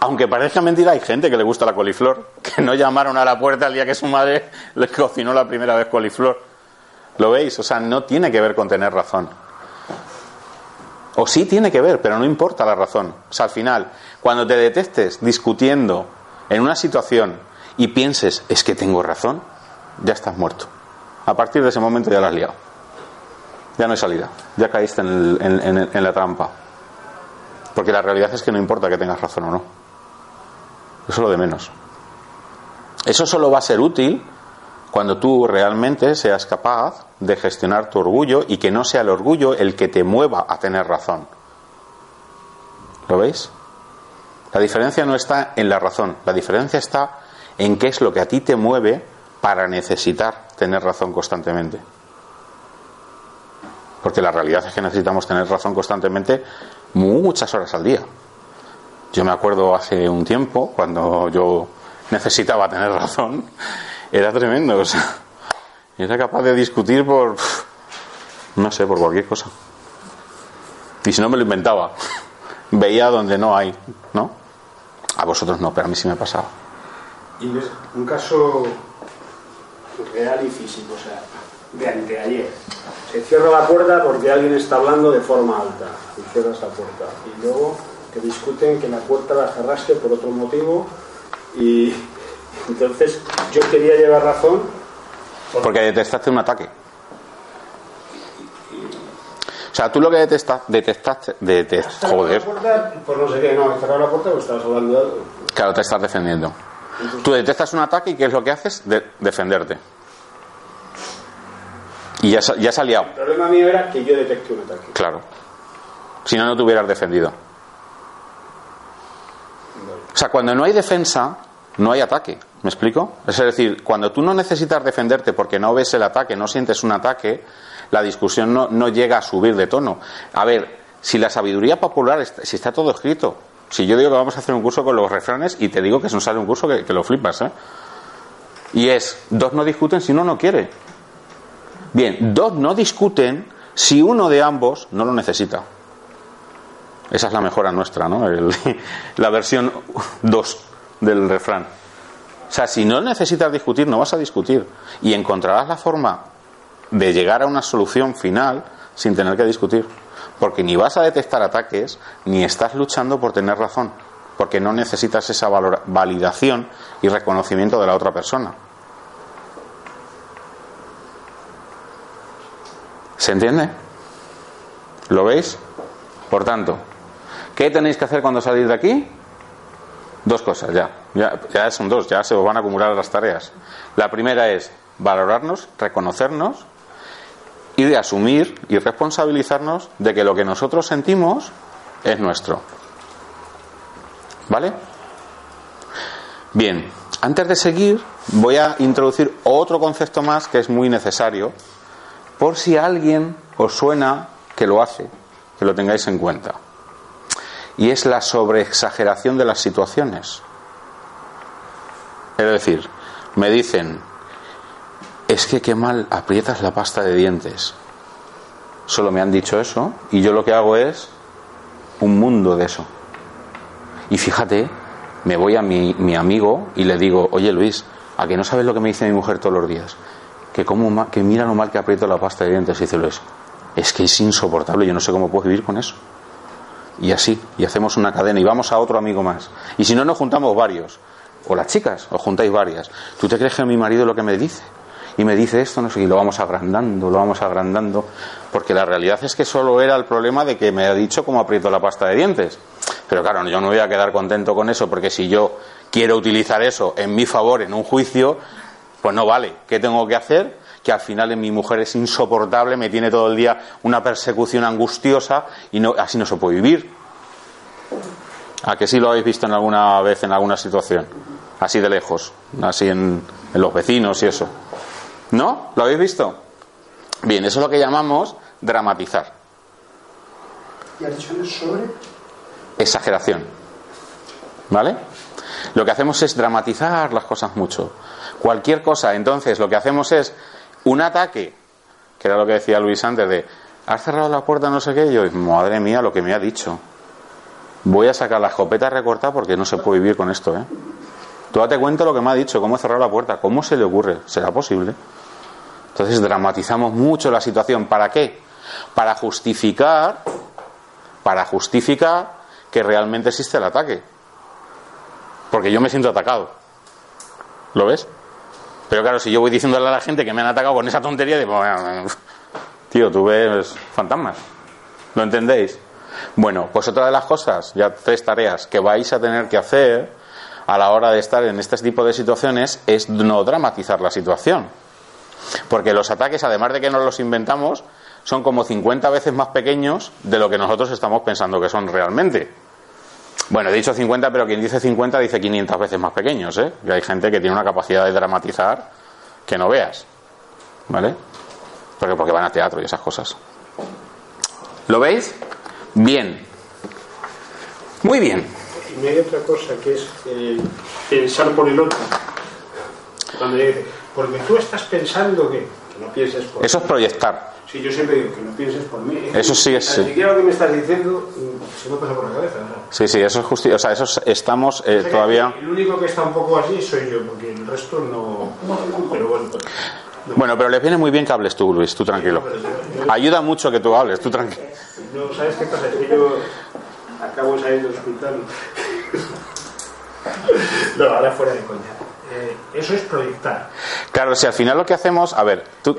Aunque parezca mentira, hay gente que le gusta la coliflor, que no llamaron a la puerta el día que su madre les cocinó la primera vez coliflor. ¿Lo veis? O sea, no tiene que ver con tener razón. O sí tiene que ver, pero no importa la razón. O sea, al final, cuando te detestes discutiendo en una situación y pienses, es que tengo razón, ya estás muerto. A partir de ese momento ya la has liado. Ya no hay salida. Ya caíste en, en la trampa. Porque la realidad es que no importa que tengas razón o no. Eso es lo de menos. Eso solo va a ser útil cuando tú realmente seas capaz de gestionar tu orgullo y que no sea el orgullo el que te mueva a tener razón. ¿Lo veis? La diferencia no está en la razón, la diferencia está en qué es lo que a ti te mueve para necesitar tener razón constantemente. Porque la realidad es que necesitamos tener razón constantemente muchas horas al día. Yo me acuerdo hace un tiempo, cuando yo necesitaba tener razón, era tremendo. Era capaz de discutir por, no sé, por cualquier cosa. Y si no me lo inventaba, veía donde no hay, ¿no? A vosotros no, pero a mí sí me pasaba. Y ves, un caso real y físico, o sea, de anteayer. Se cierra la puerta porque alguien está hablando de forma alta y cierras la puerta. Y luego te discuten que la puerta la cerraste por otro motivo y entonces yo quería llevar razón. Porque detestaste un ataque. O sea, tú lo que detestas, detestaste, detest, joder, La puerta, pues no sé qué, no, he cerrado la puerta pues estabas hablando claro, te estás defendiendo. Tú detestas un ataque y ¿qué es lo que haces? De- defenderte. Y ya, ya se ha liado. El problema mío era que yo detecté un ataque. Claro. Si no, no te hubieras defendido. O sea, cuando no hay defensa, no hay ataque. ¿Me explico? Es decir, cuando tú no necesitas defenderte porque no ves el ataque, no sientes un ataque, la discusión no, no llega a subir de tono. A ver, si la sabiduría popular, si está todo escrito, si yo digo que vamos a hacer un curso con los refranes y te digo que nos sale un curso que, lo flipas, ¿eh? Y es, dos no discuten si uno no quiere. Bien, dos no discuten si uno de ambos no lo necesita. Esa es la mejora nuestra, ¿no? La versión 2 del refrán. O sea, si no necesitas discutir, no vas a discutir. Y encontrarás la forma de llegar a una solución final sin tener que discutir. Porque ni vas a detectar ataques, ni estás luchando por tener razón. Porque no necesitas esa validación y reconocimiento de la otra persona. ¿Se entiende? ¿Lo veis? Por tanto, ¿qué tenéis que hacer cuando salís de aquí? Dos cosas, ya. ya. Ya son dos, ya se os van a acumular las tareas. La primera es valorarnos, reconocernos y de asumir y responsabilizarnos de que lo que nosotros sentimos es nuestro. ¿Vale? Bien, antes de seguir voy a introducir otro concepto más que es muy necesario por si alguien os suena que lo hace, que lo tengáis en cuenta. Y es la sobreexageración de las situaciones. Es decir, me dicen, es que qué mal aprietas la pasta de dientes. Solo me han dicho eso y yo lo que hago es un mundo de eso. Y fíjate, me voy a mi, mi amigo y le digo, oye Luis, ¿a que no sabes lo que me dice mi mujer todos los días? Que, como, que mira lo mal que aprieto la pasta de dientes, dice Luis. Es que es insoportable, yo no sé cómo puedo vivir con eso. Y así, y hacemos una cadena y vamos a otro amigo más. Y si no, nos juntamos varios. O las chicas, os juntáis varias. ¿Tú te crees que mi marido lo que me dice? Y me dice esto, no sé, y lo vamos agrandando, lo vamos agrandando, porque la realidad es que solo era el problema de que me ha dicho cómo aprieto la pasta de dientes. Pero claro, yo no voy a quedar contento con eso, porque si yo quiero utilizar eso en mi favor en un juicio, pues no vale. ¿Qué tengo que hacer? Que al final en mi mujer es insoportable, me tiene todo el día una persecución angustiosa y no, así no se puede vivir. ¿A que sí lo habéis visto en alguna vez en alguna situación? Así de lejos, así en, en los vecinos y eso. ¿No? ¿Lo habéis visto? Bien, eso es lo que llamamos dramatizar. ¿Y adiciones sobre? Exageración. ¿Vale? Lo que hacemos es dramatizar las cosas mucho. Cualquier cosa, entonces lo que hacemos es un ataque, que era lo que decía Luis antes de, ¿has cerrado la puerta no sé qué? Y yo, madre mía, lo que me ha dicho. Voy a sacar la escopeta recortada porque no se puede vivir con esto, ¿eh? Tú date cuenta lo que me ha dicho, cómo he cerrado la puerta, cómo se le ocurre, ¿será posible? Entonces dramatizamos mucho la situación. ¿Para qué? Para justificar, para justificar que realmente existe el ataque. Porque yo me siento atacado. ¿Lo ves? Pero claro, si yo voy diciéndole a la gente que me han atacado con esa tontería, digo, tío, tú ves fantasmas. ¿Lo entendéis? Bueno, pues otra de las cosas, ya tres tareas que vais a tener que hacer a la hora de estar en este tipo de situaciones es no dramatizar la situación. Porque los ataques, además de que nos los inventamos, son como 50 veces más pequeños de lo que nosotros estamos pensando que son realmente. Bueno, he dicho 50, pero quien dice 50 dice 500 veces más pequeños, ¿eh? Y hay gente que tiene una capacidad de dramatizar que no veas. ¿Vale? Porque, porque van a teatro y esas cosas. ¿Lo veis? Bien. Muy bien. Y hay otra cosa que es eh, pensar por el otro. Cuando porque tú estás pensando que, que no pienses por Eso es proyectar. Sí, yo siempre digo que no pienses por mí. Eso sí es- Ni siquiera lo que me estás diciendo mm, se me pasa por la cabeza. o sea. Sí, sí, eso es justi O sea, eso es- estamos eh, O sea que todavía. El único que está un poco así soy yo, porque el resto no. Pero bueno, pues, Bueno, pero les viene muy bien que hables tú, Luis, tú tranquilo. pero Ayuda mucho que tú hables, tú tranquilo. No, ¿sabes qué pasa? Es que yo acabo de salir del hospital. no, ahora fuera de coña. Eh, eso es proyectar. Claro, si al final lo que hacemos. A ver, tú.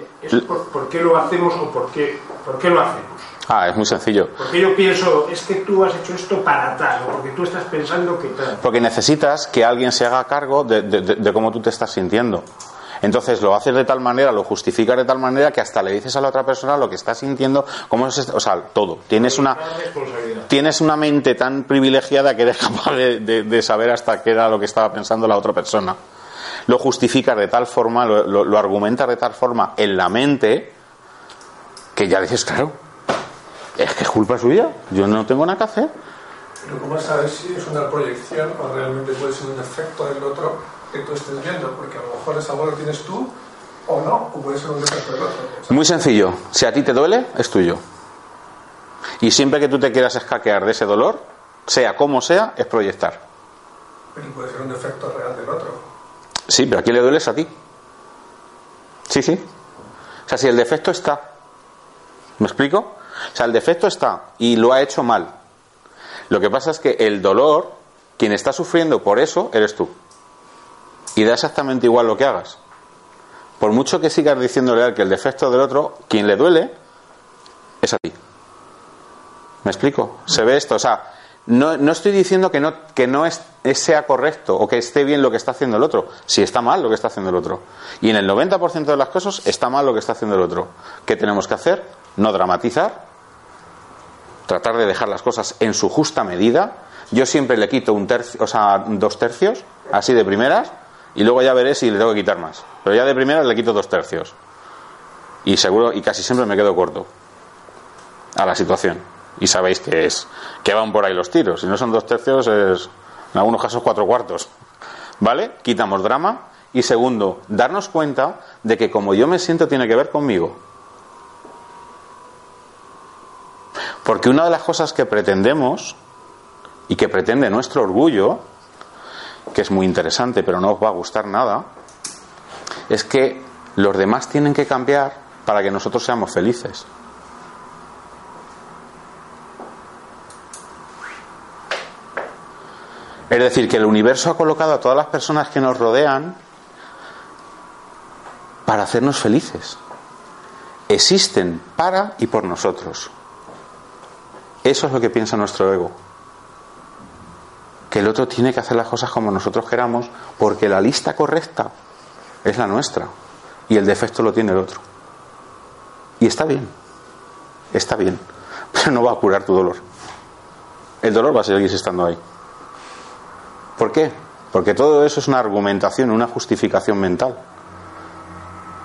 Por, por qué lo hacemos o por qué, por qué lo hacemos. Ah, es muy sencillo. Porque yo pienso, es que tú has hecho esto para tal, o porque tú estás pensando que tal. Porque necesitas que alguien se haga cargo de, de- de- de cómo tú te estás sintiendo. Entonces lo haces de tal manera, lo justificas de tal manera que hasta le dices a la otra persona lo que está sintiendo, cómo es, o sea, todo. Tienes una, tienes una mente tan privilegiada que eres capaz de, de- de saber hasta qué era lo que estaba pensando la otra persona. Lo justificas de tal forma, lo, lo- lo argumentas de tal forma en la mente que ya dices, claro, es que es culpa suya, yo no tengo nada que hacer. Pero ¿cómo sabes si es una proyección o realmente puede ser un efecto del otro que tú estés viendo? Porque a lo mejor esa bola lo tienes tú o no, o puede ser un defecto del otro. Muy sencillo, si a ti te duele, es tuyo. Y siempre que tú te quieras escaquear de ese dolor, sea como sea, es proyectar. pero puede ser un defecto real del otro. Sí, pero a quién le duele a ti. Sí, sí. O sea, si el defecto está, ¿me explico? O sea, el defecto está y lo ha hecho mal. Lo que pasa es que el dolor, quien está sufriendo por eso, eres tú. Y da exactamente igual lo que hagas. Por mucho que sigas diciéndole a él que el defecto del otro, quien le duele es a ti. ¿Me explico? Se ve esto, o sea, no, no estoy diciendo que no, que no es, sea correcto o que esté bien lo que está haciendo el otro, si está mal lo que está haciendo el otro. Y en el 90% de las cosas está mal lo que está haciendo el otro. ¿Qué tenemos que hacer? No dramatizar, tratar de dejar las cosas en su justa medida. Yo siempre le quito un tercio, o sea, dos tercios, así de primeras, y luego ya veré si le tengo que quitar más. Pero ya de primeras le quito dos tercios. Y seguro, y casi siempre me quedo corto a la situación. Y sabéis que es, que van por ahí los tiros. Si no son dos tercios, es en algunos casos cuatro cuartos. ¿Vale? Quitamos drama. Y segundo, darnos cuenta de que como yo me siento tiene que ver conmigo. Porque una de las cosas que pretendemos y que pretende nuestro orgullo, que es muy interesante pero no os va a gustar nada, es que los demás tienen que cambiar para que nosotros seamos felices. Es decir, que el universo ha colocado a todas las personas que nos rodean para hacernos felices. Existen para y por nosotros. Eso es lo que piensa nuestro ego. Que el otro tiene que hacer las cosas como nosotros queramos porque la lista correcta es la nuestra y el defecto lo tiene el otro. Y está bien, está bien, pero no va a curar tu dolor. El dolor va a seguir estando ahí. ¿Por qué? Porque todo eso es una argumentación, una justificación mental.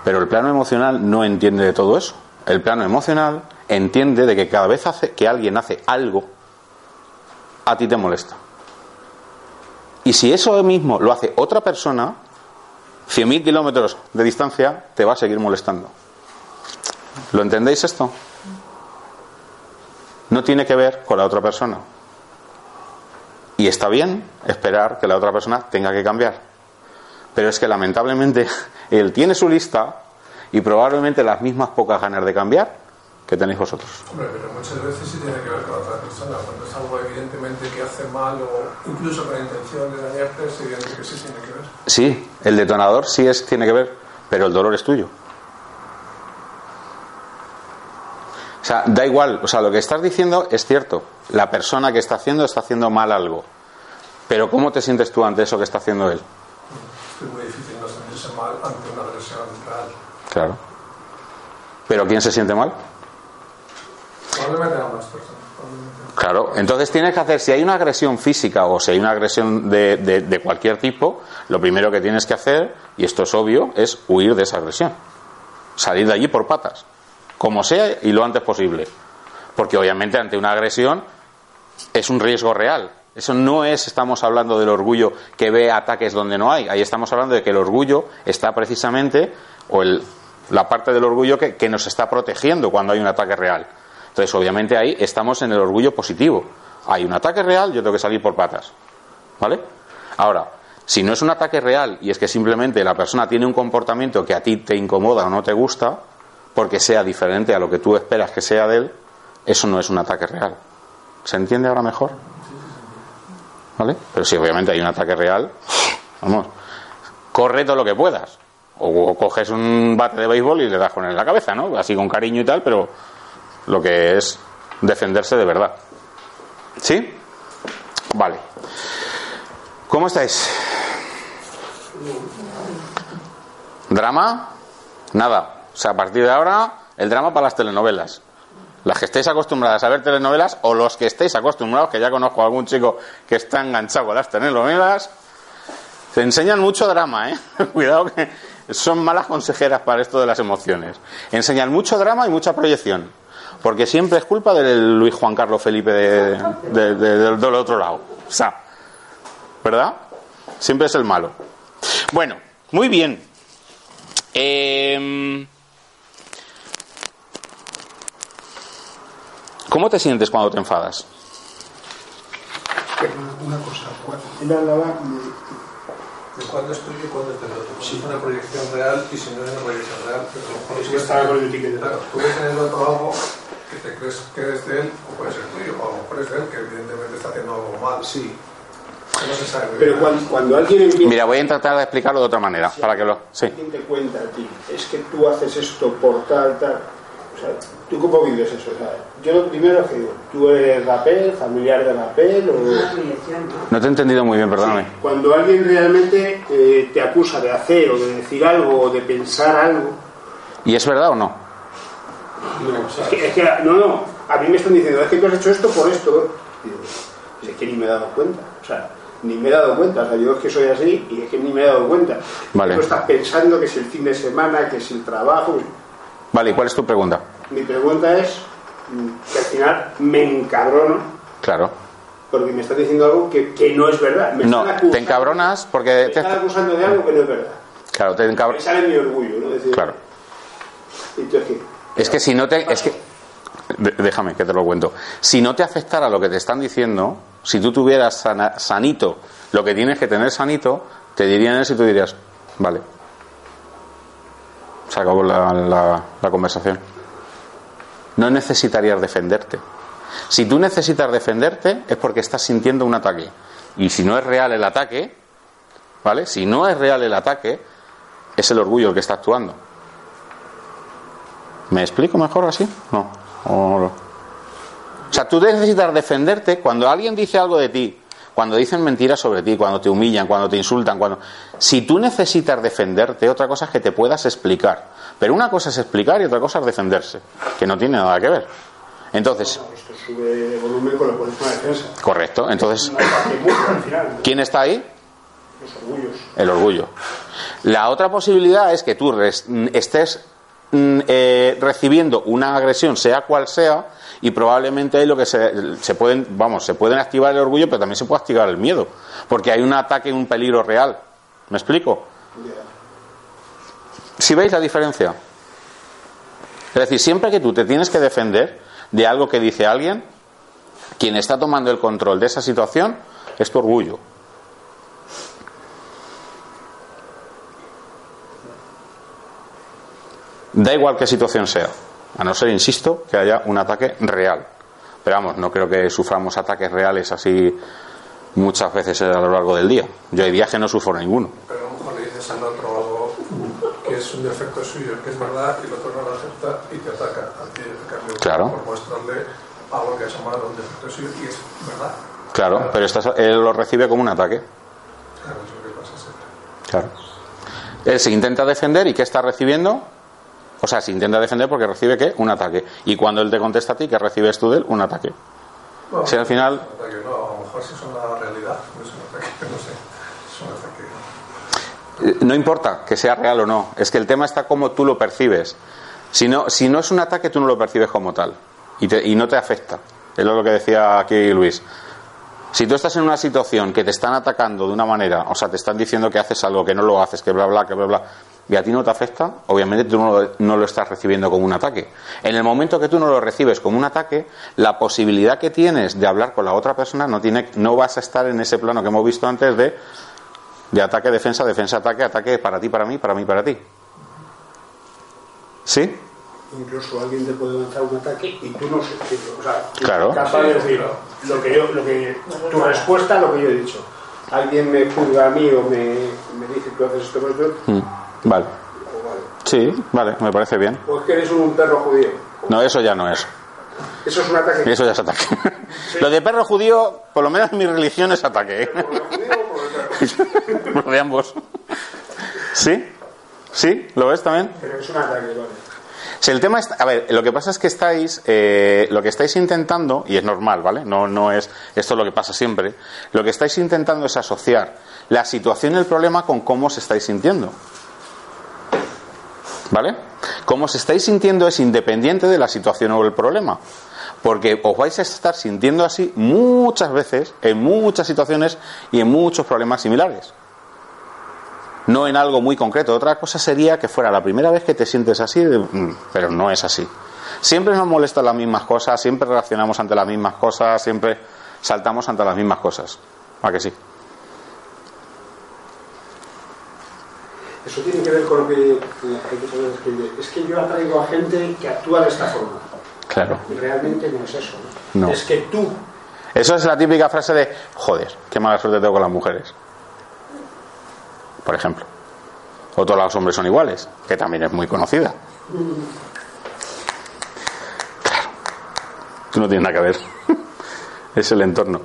Pero el plano emocional no entiende de todo eso. El plano emocional entiende de que cada vez hace, que alguien hace algo, a ti te molesta. Y si eso mismo lo hace otra persona, 100.000 kilómetros de distancia, te va a seguir molestando. ¿Lo entendéis esto? No tiene que ver con la otra persona. Y está bien esperar que la otra persona tenga que cambiar. Pero es que lamentablemente él tiene su lista y probablemente las mismas pocas ganas de cambiar que tenéis vosotros. Hombre, pero muchas veces sí tiene que ver con la otra persona. Cuando es algo evidentemente que hace mal o incluso con la intención de dañarte, es evidente que sí tiene que ver. Sí, el detonador sí es, tiene que ver, pero el dolor es tuyo. O sea, da igual, o sea, lo que estás diciendo es cierto. La persona que está haciendo está haciendo mal algo. Pero ¿cómo te sientes tú ante eso que está haciendo él? Es muy difícil no sentirse mal ante una agresión real. Claro. ¿Pero quién se siente mal? Claro, entonces tienes que hacer, si hay una agresión física o si hay una agresión de, de, cualquier tipo, lo primero que tienes que hacer, y esto es obvio, es huir de esa agresión. Salir de allí por patas, como sea y lo antes posible. Porque obviamente ante una agresión es un riesgo real. Eso no es, estamos hablando del orgullo que ve ataques donde no hay. Ahí estamos hablando de que el orgullo está precisamente, o el, la parte del orgullo que, que nos está protegiendo cuando hay un ataque real. Entonces, obviamente ahí estamos en el orgullo positivo. Hay un ataque real, yo tengo que salir por patas. ¿Vale? Ahora, si no es un ataque real y es que simplemente la persona tiene un comportamiento que a ti te incomoda o no te gusta, porque sea diferente a lo que tú esperas que sea de él, eso no es un ataque real. ¿Se entiende ahora mejor? ¿Vale? Pero si obviamente hay un ataque real, vamos, corre todo lo que puedas. O, coges un bate de béisbol y le das con él en la cabeza, ¿no? Así con cariño y tal, pero lo que es defenderse de verdad. ¿Sí? Vale. ¿Cómo estáis? ¿Drama? Nada. O sea, a partir de ahora, el drama para las telenovelas. Las que estéis acostumbradas a ver telenovelas o los que estéis acostumbrados, que ya conozco a algún chico que está enganchado a las telenovelas, se enseñan mucho drama, ¿eh? Cuidado que son malas consejeras para esto de las emociones. Enseñan mucho drama y mucha proyección. Porque siempre es culpa del Luis Juan Carlos Felipe de, del otro lado. O sea, ¿verdad? Siempre es el malo. Bueno, muy bien. Em, ¿Cómo te sientes cuando te enfadas? Una cosa, él hablaba de cuándo es tuyo y cuándo es del otro. Si es una proyección real y si no es una proyección real. Pero si estaba con el ticket. Claro, tú ves en el otro algo que te crees que es de él, o puede ser tuyo, o a lo mejor es de él, que evidentemente está haciendo algo mal. Sí. No se sabe. Pero cuando, cuando, alguien empieza... Mira, voy a tratar de explicarlo de otra manera, si para que lo... Sí. alguien te cuenta a ti, es que tú haces esto por tal, tal... O O sea, ¿tú cómo vives eso? O sea, yo lo primero que digo, ¿tú eres rapel, familiar de rapel o...? ¿no? Te he entendido muy bien, perdóname. Cuando alguien realmente eh, te acusa de hacer o de decir algo o de pensar algo, ¿Y es verdad o no? no, es que, es que, no, no, a mí me están diciendo, es que tú has hecho esto por esto. Digo, es que ni me he dado cuenta, o sea, ni me he dado cuenta, o sea, yo es que soy así y es que ni me he dado cuenta. Vale. Tú estás pensando que es el fin de semana, que es el trabajo. Vale, ¿y cuál es tu pregunta? Mi pregunta es mm, que al final me encabrono Claro. porque me están diciendo algo que, que no es verdad. Me No, acusando- te encabronas me porque... te- están acusando de algo que no es verdad. Claro, te Me encabronas... sale mi orgullo, ¿no? Decir, Claro. Es que si no te... Es que... Déjame que te lo cuento. Si no te afectara lo que te están diciendo, si tú tuvieras sana- sanito lo que tienes que tener sanito, te dirían eso y tú dirías, vale. Se acabó la, la- la conversación. No necesitarías defenderte. Si tú necesitas defenderte es porque estás sintiendo un ataque. Y si no es real el ataque, ¿vale? Si no es real el ataque, es el orgullo el que está actuando. ¿Me explico mejor así? No. O, sea, tú necesitas defenderte cuando alguien dice algo de ti, cuando dicen mentiras sobre ti, cuando te humillan, cuando te insultan, cuando... Si tú necesitas defenderte, otra cosa es que te puedas explicar. Pero una cosa es explicar y otra cosa es defenderse, que no tiene nada que ver. Entonces, Esto sube de volumen con la defensa. correcto. Entonces, ¿quién está ahí? los orgullos. El orgullo. La otra posibilidad es que tú estés mm, eh, recibiendo una agresión, sea cual sea, y probablemente ahí lo que se, se pueden, vamos, se pueden activar el orgullo, pero también se puede activar el miedo, porque hay un ataque, un peligro real. ¿Me explico? Si veis la diferencia. Es decir, siempre que tú te tienes que defender de algo que dice alguien, quien está tomando el control de esa situación es tu orgullo. Da igual qué situación sea, a no ser, insisto, que haya un ataque real. Pero vamos, no creo que suframos ataques reales así muchas veces a lo largo del día. Yo días que no sufro ninguno. Pero a lo mejor le dices al otro algo que es un defecto suyo, que es verdad, y el otro no lo acepta y te ataca a ti, en cambio, Claro. por mostrarle algo que ha llamado un defecto suyo y es verdad. Claro, pero estás- él lo recibe como un ataque. Claro, es lo que pasa siempre. Claro. Él se intenta defender y ¿qué está recibiendo? O sea, se intenta defender porque recibe ¿qué? Un ataque. Y cuando él te contesta a ti, ¿qué recibes tú de él? Un ataque. No, Si al final- no, a lo mejor si es una realidad, no es un ataque, no sé. Es un ataque. Eh, No importa que sea real o no, es que el tema está como tú lo percibes. Si no, si no es un ataque, tú no lo percibes como tal y, te- y no te afecta. Es lo que decía aquí Luis. Si tú estás en una situación que te están atacando de una manera, o sea, te están diciendo que haces algo, que no lo haces, que bla, bla, que bla, bla, y a ti no te afecta, obviamente tú no lo, no lo estás recibiendo como un ataque. En el momento que tú no lo recibes como un ataque, la posibilidad que tienes de hablar con la otra persona no, tiene, no vas a estar en ese plano que hemos visto antes de de ataque, defensa, defensa, ataque, ataque para ti, para mí, para mí, para ti. ¿Sí? Incluso alguien te puede lanzar un ataque y tú no sé, o sea, Claro. capaz de decir lo que yo, lo que tu respuesta a lo que yo he dicho. Alguien me juzga a mí o me, me dice tú haces esto, esto, Mm, Vale. Sí, vale, me parece bien. O es que eres un perro judío. No, eso ya no es. Eso es un ataque. Eso ya es ataque. Lo de perro judío, por lo menos en mi religión es ataque. ¿Por el judío o por el perro? Por de ambos. ¿Sí? ¿Sí? ¿Lo ves también? Pero es un ataque, vale. Si el tema está, a ver, lo que pasa es que estáis, eh, lo que estáis intentando, y es normal, ¿vale? No, no es, esto es lo que pasa siempre, lo que estáis intentando es asociar la situación y el problema con cómo os estáis sintiendo. ¿Vale? Cómo os estáis sintiendo es independiente de la situación o el problema. Porque os vais a estar sintiendo así muchas veces, en muchas situaciones y en muchos problemas similares no en algo muy concreto. Otra cosa sería que fuera la primera vez que te sientes así, mm, pero no es así. Siempre nos molestan las mismas cosas, siempre reaccionamos ante las mismas cosas, siempre saltamos ante las mismas cosas. ¿A que sí? Eso tiene que ver con lo que eh, hay que saber es que, es que yo atraigo a gente que actúa de esta forma. Claro. Y realmente no es eso. ¿no? No. Es que tú, Eso es la típica frase de, joder, qué mala suerte tengo con las mujeres. Por ejemplo. O todos los hombres son iguales, que también es muy conocida. Tú no tienes nada que ver. es el entorno.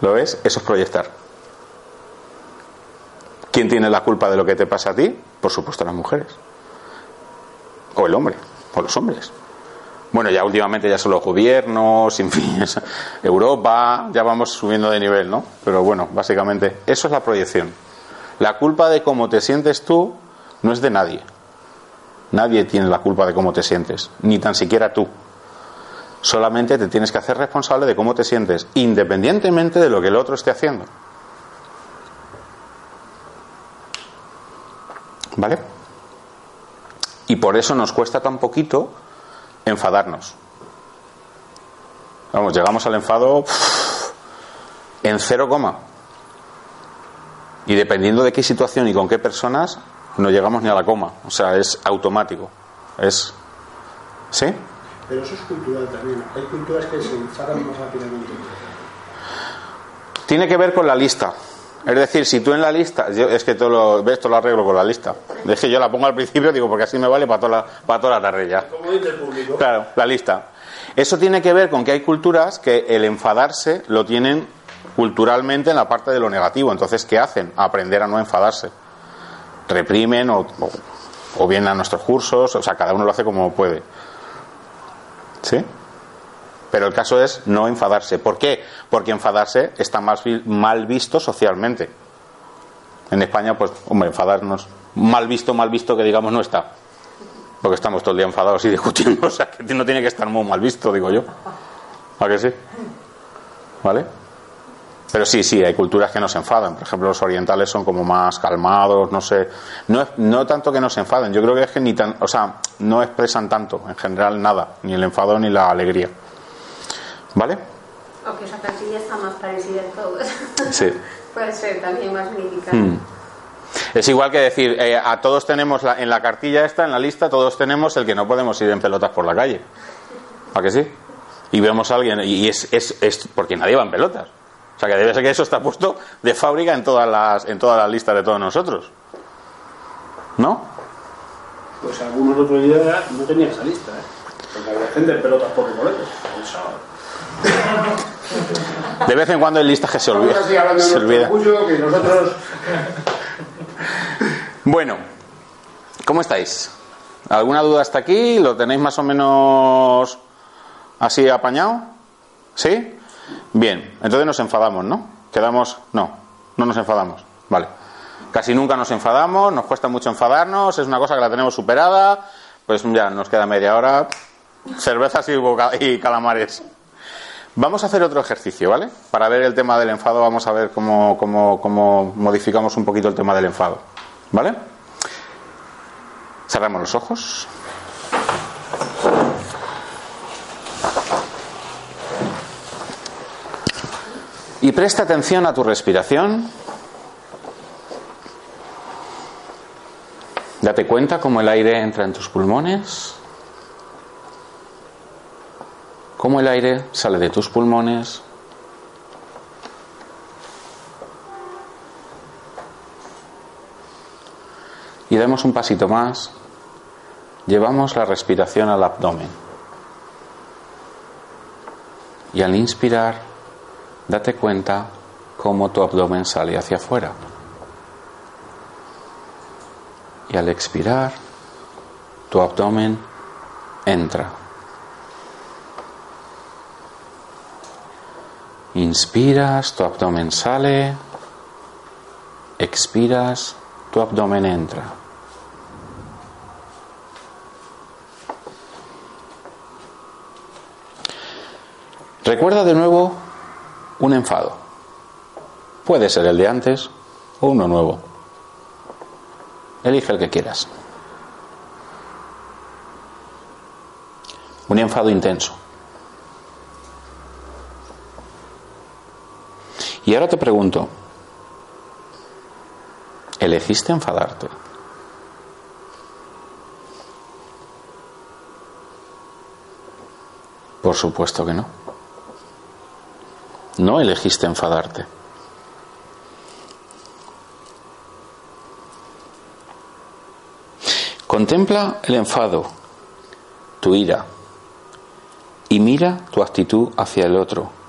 ¿Lo ves? Eso es proyectar. ¿Quién tiene la culpa de lo que te pasa a ti? Por supuesto las mujeres. O el hombre, o los hombres. Bueno, ya últimamente ya son los gobiernos, en fin, Europa, ya vamos subiendo de nivel, ¿no? Pero bueno, básicamente eso es la proyección. La culpa de cómo te sientes tú no es de nadie. Nadie tiene la culpa de cómo te sientes, ni tan siquiera tú. Solamente te tienes que hacer responsable de cómo te sientes, independientemente de lo que el otro esté haciendo. ¿Vale? Y por eso nos cuesta tan poquito enfadarnos. Vamos, llegamos al enfado en cero coma. Y dependiendo de qué situación y con qué personas, no llegamos ni a la coma. O sea, es automático. Es. ¿Sí? Pero eso es cultural también. Hay culturas que se enfadan más rápidamente. Tiene que ver con la lista. Es decir, si tú en la lista, es que todo lo, ves, todo lo arreglo con la lista. Es que yo la pongo al principio, digo, porque así me vale para toda la, para toda la tarde ya. Como dice el público. Claro, la lista. Eso tiene que ver con que hay culturas que el enfadarse lo tienen culturalmente en la parte de lo negativo. Entonces, ¿qué hacen? Aprender a no enfadarse. Reprimen o, o, o vienen a nuestros cursos, o sea, cada uno lo hace como puede. ¿Sí? Pero el caso es no enfadarse. ¿Por qué? Porque enfadarse está más mal visto socialmente. En España, pues, hombre, enfadarnos, mal visto, mal visto que digamos no está. Porque estamos todo el día enfadados y discutiendo. O sea, que no tiene que estar muy mal visto, digo yo. ¿A que sí? ¿Vale? Pero sí, sí, hay culturas que no se enfadan. Por ejemplo, los orientales son como más calmados, no sé. No, es- no tanto que no se enfaden, yo creo que es que ni tan. O sea, no expresan tanto, en general, nada. Ni el enfado ni la alegría. ¿Vale? O que esa cartilla está más parecida en todos. Sí. Puede ser también más unificada. Mm. Es igual que decir, eh, a todos tenemos la- en la cartilla esta, en la lista, todos tenemos el que no podemos ir en pelotas por la calle. ¿A que sí? Y vemos a alguien, y es, es, es porque nadie va en pelotas. O sea que debe ser que eso está puesto de fábrica en todas las, en todas las listas de todos nosotros. ¿No? Pues algunos otros días no tenían esa lista, ¿eh? Porque había gente en pelotas por boletos. De vez en cuando hay listas que se olvidan. Se olvida. orgullo, que nosotros Bueno, ¿cómo estáis? ¿Alguna duda hasta aquí? ¿Lo tenéis más o menos así apañado? ¿Sí? Bien, entonces nos enfadamos, ¿no? Quedamos, no, no nos enfadamos, vale. Casi nunca nos enfadamos, nos cuesta mucho enfadarnos, es una cosa que la tenemos superada, pues ya nos queda media hora, cervezas y, boca- y calamares. Vamos a hacer otro ejercicio, ¿vale? Para ver el tema del enfado, vamos a ver cómo, cómo, cómo modificamos un poquito el tema del enfado, ¿vale? Cerramos los ojos. Y presta atención a tu respiración. Date cuenta cómo el aire entra en tus pulmones, cómo el aire sale de tus pulmones. Y damos un pasito más. Llevamos la respiración al abdomen. Y al inspirar, date cuenta cómo tu abdomen sale hacia afuera. Y al expirar, tu abdomen entra. Inspiras, tu abdomen sale. Expiras, tu abdomen entra. Recuerda de nuevo un enfado. Puede ser el de antes o uno nuevo. Elige el que quieras. Un enfado intenso. Y ahora te pregunto, ¿elegiste enfadarte? Por supuesto que no. No elegiste enfadarte. Contempla el enfado, tu ira, y mira tu actitud hacia el otro.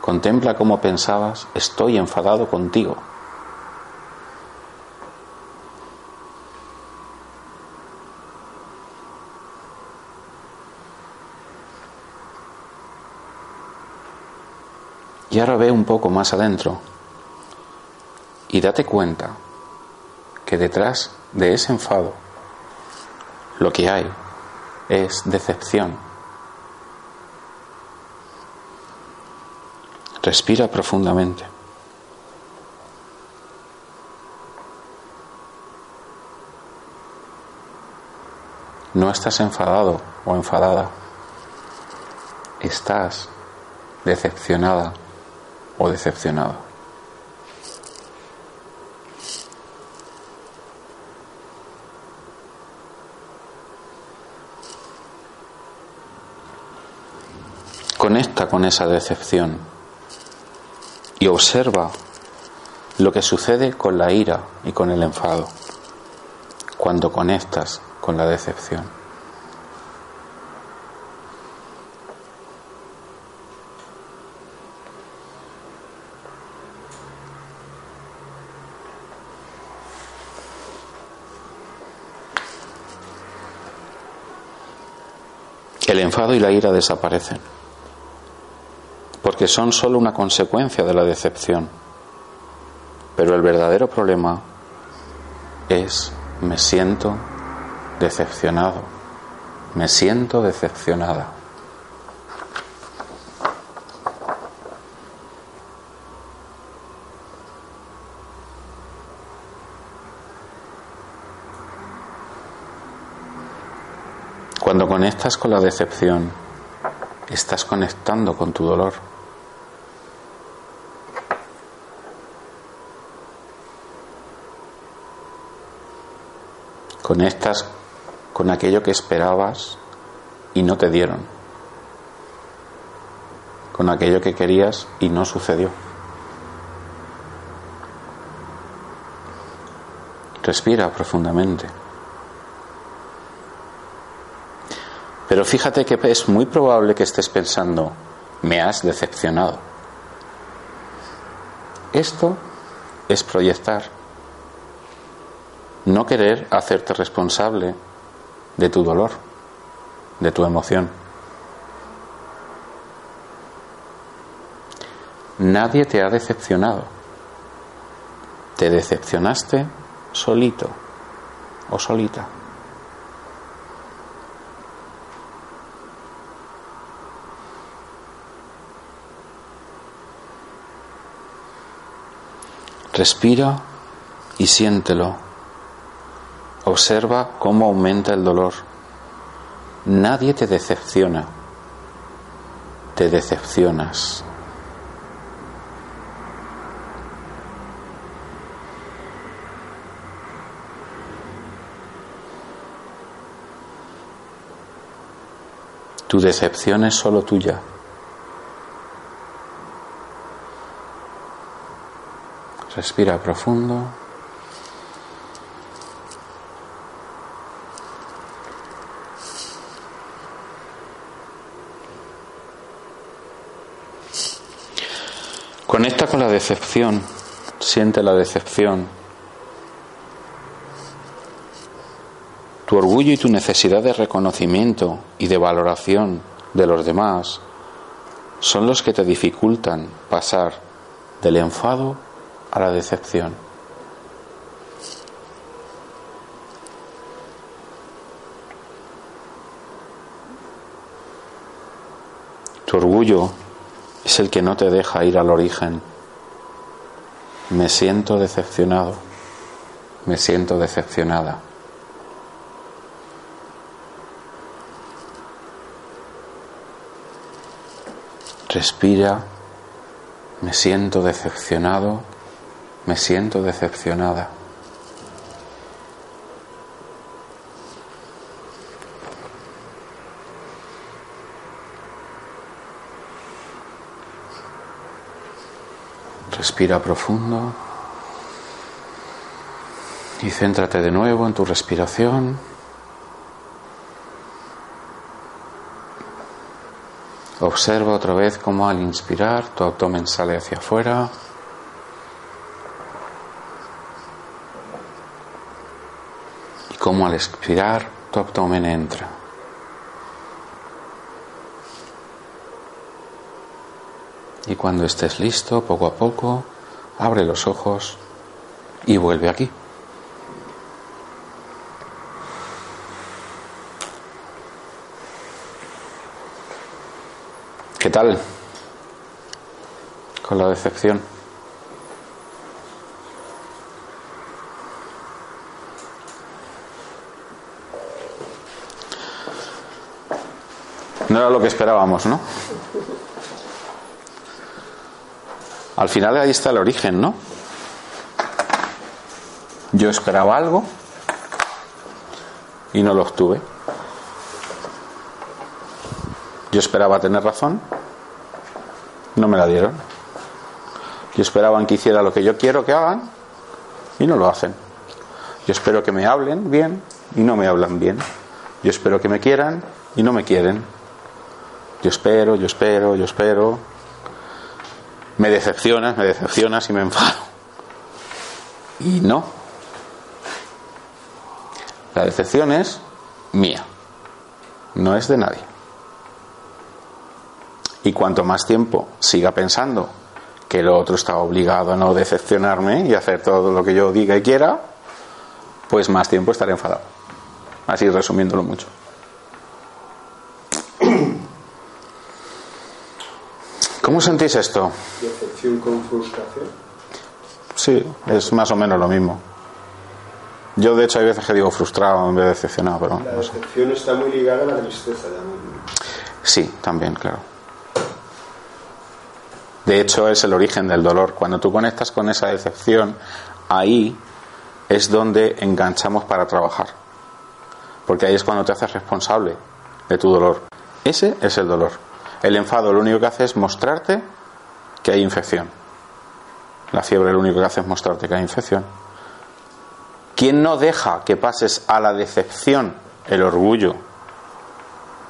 Contempla cómo pensabas, estoy enfadado contigo. Y ahora ve un poco más adentro y date cuenta que detrás de ese enfado lo que hay es decepción. Respira profundamente. No estás enfadado o enfadada. Estás decepcionada o decepcionado. Conecta con esa decepción y observa lo que sucede con la ira y con el enfado cuando conectas con la decepción. el enfado y la ira desaparecen, porque son solo una consecuencia de la decepción. Pero el verdadero problema es me siento decepcionado, me siento decepcionada. Cuando conectas con la decepción, estás conectando con tu dolor. Conectas con aquello que esperabas y no te dieron. Con aquello que querías y no sucedió. Respira profundamente. Pero fíjate que es muy probable que estés pensando, me has decepcionado. Esto es proyectar. No querer hacerte responsable de tu dolor, de tu emoción. Nadie te ha decepcionado. Te decepcionaste solito o solita. Respira y siéntelo. Observa cómo aumenta el dolor. Nadie te decepciona. Te decepcionas. Tu decepción es solo tuya. Respira profundo. Conecta con la decepción, siente la decepción. Tu orgullo y tu necesidad de reconocimiento y de valoración de los demás son los que te dificultan pasar del enfado a la decepción. Tu orgullo es el que no te deja ir al origen. Me siento decepcionado, me siento decepcionada. Respira, me siento decepcionado, me siento decepcionada. Respira profundo y céntrate de nuevo en tu respiración. Observa otra vez cómo al inspirar tu abdomen sale hacia afuera. Y cómo al expirar tu abdomen entra. Y cuando estés listo, poco a poco, abre los ojos y vuelve aquí. ¿Qué tal? Con la decepción. No era lo que esperábamos, ¿no? Al final ahí está el origen, ¿no? Yo esperaba algo y no lo obtuve. Yo esperaba tener razón, no me la dieron. Yo esperaba que hiciera lo que yo quiero que hagan y no lo hacen. Yo espero que me hablen bien y no me hablan bien. Yo espero que me quieran y no me quieren. Yo espero, yo espero, yo espero. Me decepcionas, me decepcionas y me enfado. Y no. La decepción es mía, no es de nadie. Y cuanto más tiempo siga pensando que el otro está obligado a no decepcionarme y hacer todo lo que yo diga y quiera, pues más tiempo estaré enfadado. Así resumiéndolo mucho. ¿Cómo sentís esto? Decepción con frustración. Sí, es más o menos lo mismo. Yo de hecho hay veces que digo frustrado en vez de decepcionado, pero... La decepción está muy ligada a la tristeza también. Sí, también, claro. De hecho, es el origen del dolor. Cuando tú conectas con esa decepción, ahí es donde enganchamos para trabajar. Porque ahí es cuando te haces responsable de tu dolor. Ese es el dolor. El enfado lo único que hace es mostrarte que hay infección. La fiebre lo único que hace es mostrarte que hay infección. ¿Quién no deja que pases a la decepción? El orgullo.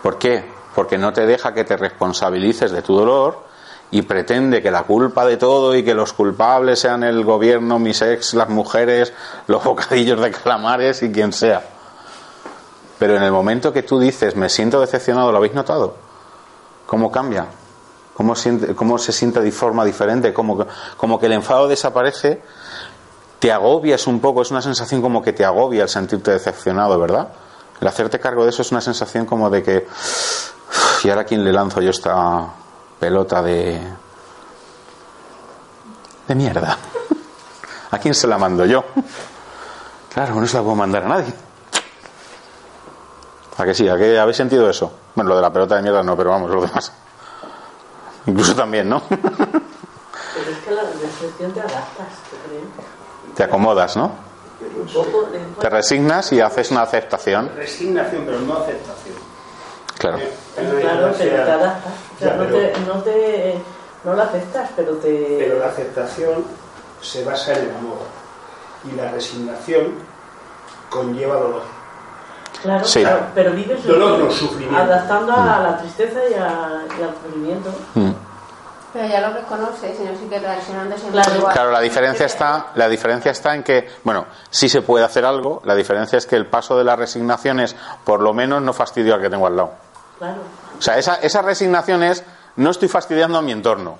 ¿Por qué? Porque no te deja que te responsabilices de tu dolor y pretende que la culpa de todo y que los culpables sean el gobierno, mis ex, las mujeres, los bocadillos de calamares y quien sea. Pero en el momento que tú dices, me siento decepcionado, ¿lo habéis notado? ¿Cómo cambia? ¿Cómo, siente, cómo se siente de forma diferente? Como, que el enfado desaparece, te agobias un poco, es una sensación como que te agobia el sentirte decepcionado, ¿verdad? El hacerte cargo de eso es una sensación como de que, ¿y ahora quién le lanzo yo esta, pelota de. de mierda. ¿A quién se la mando yo? Claro, no se la puedo mandar a nadie. ¿A que sí? ¿A que habéis sentido eso? Bueno, lo de la pelota de mierda no, pero vamos, lo demás. Incluso también, ¿no? Pero es que la decepción te adaptas, ¿te Te acomodas, ¿no? Te resignas y haces una aceptación. Resignación, pero no aceptación. Claro. Claro, pero te adaptas. O sea, Ya, no, pero- te, no, te, no la aceptas, pero te... Pero la aceptación se basa en el amor. Y la resignación conlleva dolor. Claro, Sí. claro, pero vives Dolor no, sufrimiento. adaptando a la tristeza y, a- y al sufrimiento. Mm. Pero ya lo reconoces y no sigue reaccionando siempre Claro. igual. Claro, la diferencia está, la diferencia está en que, bueno, sí se puede hacer algo, la diferencia es que el paso de la resignación es, por lo menos, no fastidio al que tengo al lado. Claro. O sea, esa, esa resignación es, no estoy fastidiando a mi entorno.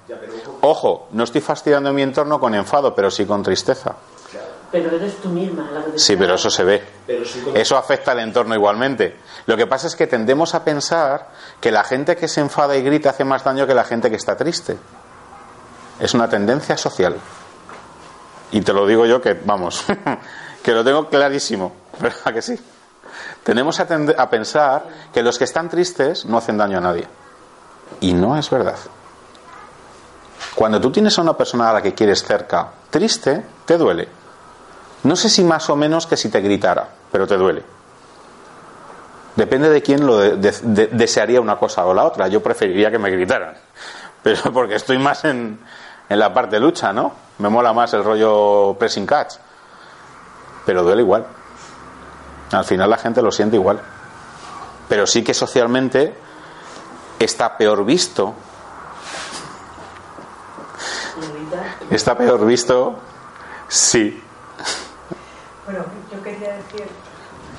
Ojo, no estoy fastidiando a mi entorno con enfado, pero sí con tristeza. Pero eres tú misma la que te Sí, pero eso se ve. Pero sí con- Eso afecta al entorno igualmente. Lo que pasa es que tendemos a pensar que la gente que se enfada y grita hace más daño que la gente que está triste. Es una tendencia social. Y te lo digo yo que, vamos, que lo tengo clarísimo. ¿Verdad que sí? Tenemos a, a pensar que los que están tristes no hacen daño a nadie. Y no es verdad. Cuando tú tienes a una persona a la que quieres cerca triste, te duele. No sé si más o menos que si te gritara, pero te duele. Depende de quién lo de- de- de- desearía una cosa o la otra. Yo preferiría que me gritaran. Pero porque estoy más en, en la parte de lucha, ¿no? Me mola más el rollo pressing catch. Pero duele igual. Al final la gente lo siente igual. Pero sí que socialmente está peor visto. Está peor visto, sí. Bueno, yo quería decir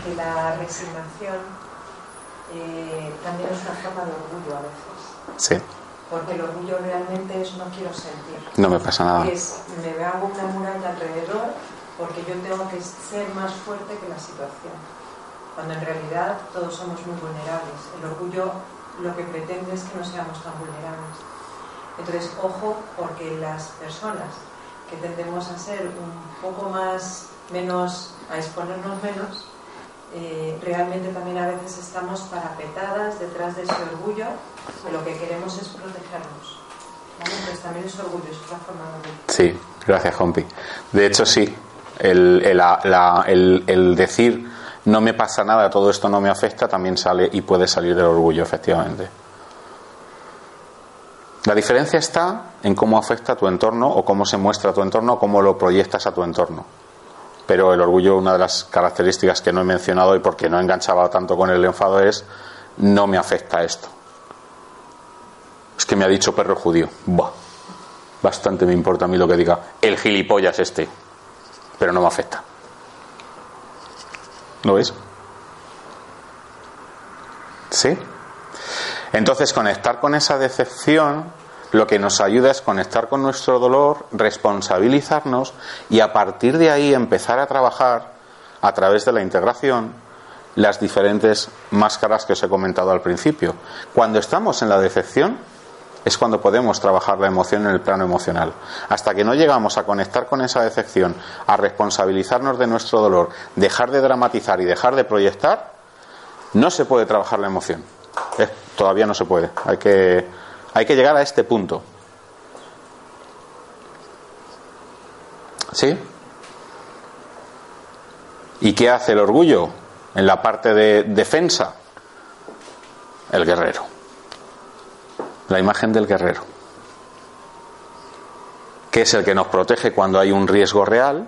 que la resignación eh, también es una forma de orgullo a veces. Sí, Porque el orgullo realmente es no quiero sentir. no me pasa nada. Es me hago una muralla alrededor porque yo tengo que ser más fuerte que la situación. Cuando en realidad todos somos muy vulnerables. El orgullo lo que pretende es que no seamos tan vulnerables. Entonces, ojo, porque las personas que tendemos a ser un poco más, menos, a exponernos menos, eh, realmente también a veces estamos parapetadas detrás de ese orgullo, que lo que queremos es protegernos. ¿vale? Entonces también es orgullo, es otra forma de. Sí, gracias, Hompi. De hecho, sí. El, el- el- decir no me pasa nada, todo esto no me afecta, también sale y puede salir del orgullo, efectivamente. La diferencia está en cómo afecta tu entorno o cómo se muestra tu entorno o cómo lo proyectas a tu entorno. Pero el orgullo, una de las características que no he mencionado y porque no enganchaba tanto con el enfado es no me afecta esto. Es que me ha dicho perro judío. Buah. Bastante me importa a mí lo que diga el gilipollas este, pero no me afecta. ¿Lo veis? ¿Sí? Entonces, conectar con esa decepción lo que nos ayuda es conectar con nuestro dolor, responsabilizarnos y a partir de ahí empezar a trabajar a través de la integración las diferentes máscaras que os he comentado al principio. Cuando estamos en la decepción es cuando podemos trabajar la emoción en el plano emocional. Hasta que no llegamos a conectar con esa decepción, a responsabilizarnos de nuestro dolor, dejar de dramatizar y dejar de proyectar, no se puede trabajar la emoción. Todavía no se puede. Hay que, hay que llegar a este punto. ¿Sí? ¿Y qué hace el orgullo en la parte de defensa? El guerrero. La imagen del guerrero. Que es el que nos protege cuando hay un riesgo real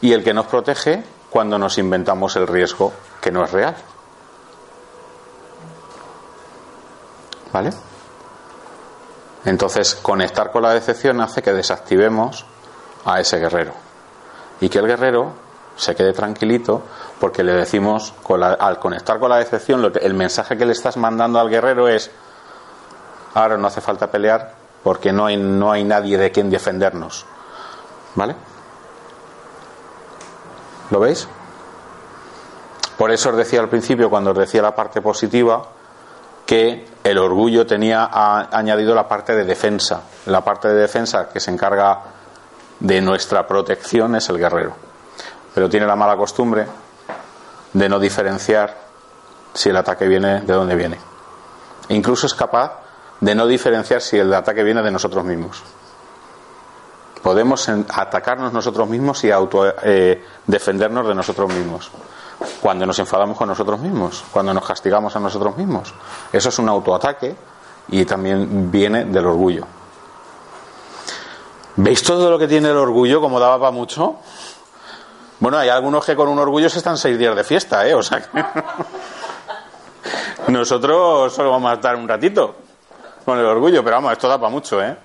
y el que nos protege cuando nos inventamos el riesgo que no es real. ¿Vale? Entonces, conectar con la decepción hace que desactivemos a ese guerrero. Y que el guerrero se quede tranquilito porque le decimos, con la- al conectar con la decepción, lo que- el mensaje que le estás mandando al guerrero es, ahora no hace falta pelear porque no hay, no hay nadie de quien defendernos. ¿Vale? ¿Lo veis? Por eso os decía al principio, cuando os decía la parte positiva, que el orgullo tenía añadido la parte de defensa. La parte de defensa que se encarga de nuestra protección es el guerrero. Pero tiene la mala costumbre de no diferenciar si el ataque viene de dónde viene. Incluso es capaz de no diferenciar si el ataque viene de nosotros mismos. Podemos atacarnos nosotros mismos y auto, eh, defendernos de nosotros mismos. Cuando nos enfadamos con nosotros mismos, cuando nos castigamos a nosotros mismos. Eso es un autoataque y también viene del orgullo. ¿Veis todo lo que tiene el orgullo como daba para mucho? Bueno, hay algunos que con un orgullo se están seis días de fiesta, ¿eh? O sea que... Nosotros solo vamos a estar un ratito con el orgullo, pero vamos, esto da para mucho, ¿eh?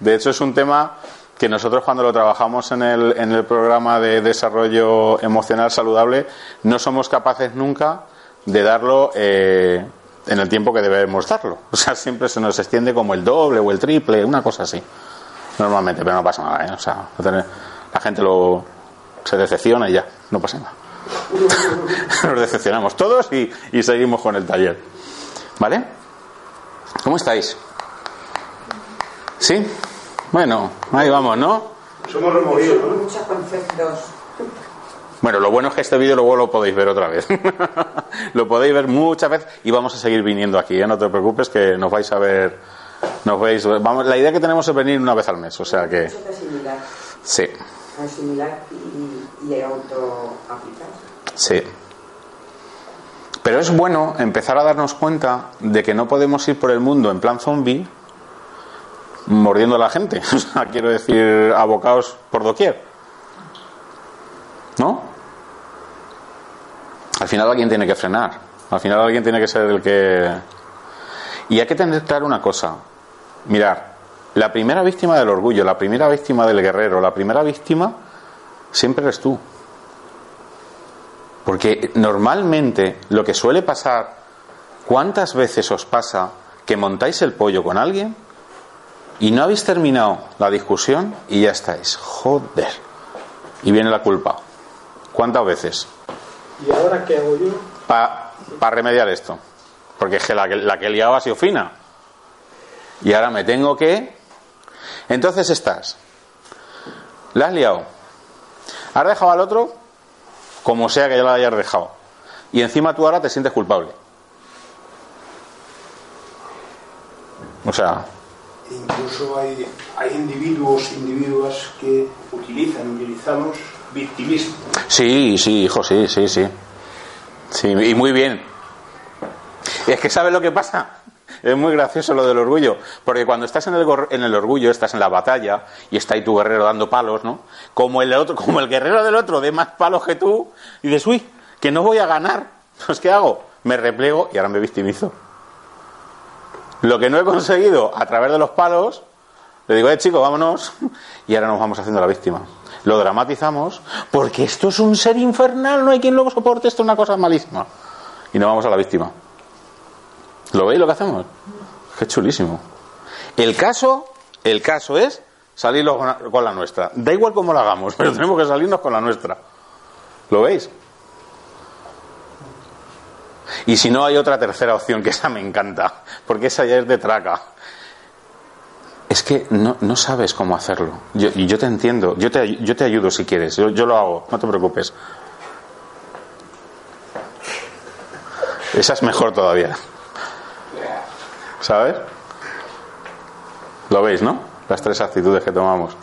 De hecho, es un tema que nosotros cuando lo trabajamos en el, en el programa de desarrollo emocional saludable, no somos capaces nunca de darlo eh, en el tiempo que debemos darlo. O sea, siempre se nos extiende como el doble o el triple, una cosa así. Normalmente, pero no pasa nada, ¿eh? O sea, la gente lo, se decepciona y ya, no pasa nada. Nos decepcionamos todos y, y seguimos con el taller. ¿Vale? ¿Cómo estáis? ¿Sí? Bueno, ahí vamos, ¿no? Somos removidos, ¿no? Muchos conceptos. Bueno, lo bueno es que este vídeo luego lo podéis ver otra vez. lo podéis ver muchas veces y vamos a seguir viniendo aquí, ¿eh? no te preocupes que nos vais a ver. Nos veis, vamos, la idea que tenemos es venir una vez al mes, o sea que asimilar. sí, Asimilar y, y autoaplicar. sí. Pero es bueno empezar a darnos cuenta de que no podemos ir por el mundo en plan zombie mordiendo a la gente. Quiero decir, abocados por doquier. ¿No? Al final alguien tiene que frenar. Al final alguien tiene que ser el que... Y hay que tener claro una cosa. Mirar, la primera víctima del orgullo, la primera víctima del guerrero, la primera víctima siempre eres tú. Porque normalmente lo que suele pasar, ¿cuántas veces os pasa que montáis el pollo con alguien y no habéis terminado la discusión y ya estáis? Joder. Y viene la culpa. ¿Cuántas veces? ¿Y ahora qué hago yo? Para remediar esto. Porque es que la, que la que he liado ha sido fina. Y ahora me tengo que. Entonces estás. La has liado. Has dejado al otro como sea que ya la hayas dejado. Y encima tú ahora te sientes culpable. O sea. Incluso hay, hay individuos, que utilizan, utilizamos victimismo. Sí, sí, hijo, sí, sí, sí. Sí, y muy bien. Es que ¿sabes lo que pasa? Es muy gracioso lo del orgullo, porque cuando estás en el, en el orgullo, estás en la batalla y está ahí tu guerrero dando palos, ¿no? Como el otro, como el guerrero del otro de más palos que tú, y dices, uy, que no voy a ganar. Pues ¿qué hago? Me replego y ahora me victimizo. Lo que no he conseguido a través de los palos, le digo, eh, chico, vámonos, y ahora nos vamos haciendo la víctima. Lo dramatizamos, porque esto es un ser infernal, no hay quien luego soporte, esto es una cosa malísima. Y nos vamos a la víctima. ¿Lo veis lo que hacemos? Qué chulísimo. El caso, el caso es salirnos con la nuestra. Da igual cómo lo hagamos, pero tenemos que salirnos con la nuestra. ¿Lo veis? Y si no, hay otra tercera opción, que esa me encanta, porque esa ya es de traca. Es que no, no sabes cómo hacerlo. Yo, y yo te entiendo, yo te, yo te ayudo si quieres, yo, yo lo hago, no te preocupes. Esa es mejor todavía. ¿Sabes? Lo veis, ¿no? Las tres actitudes que tomamos.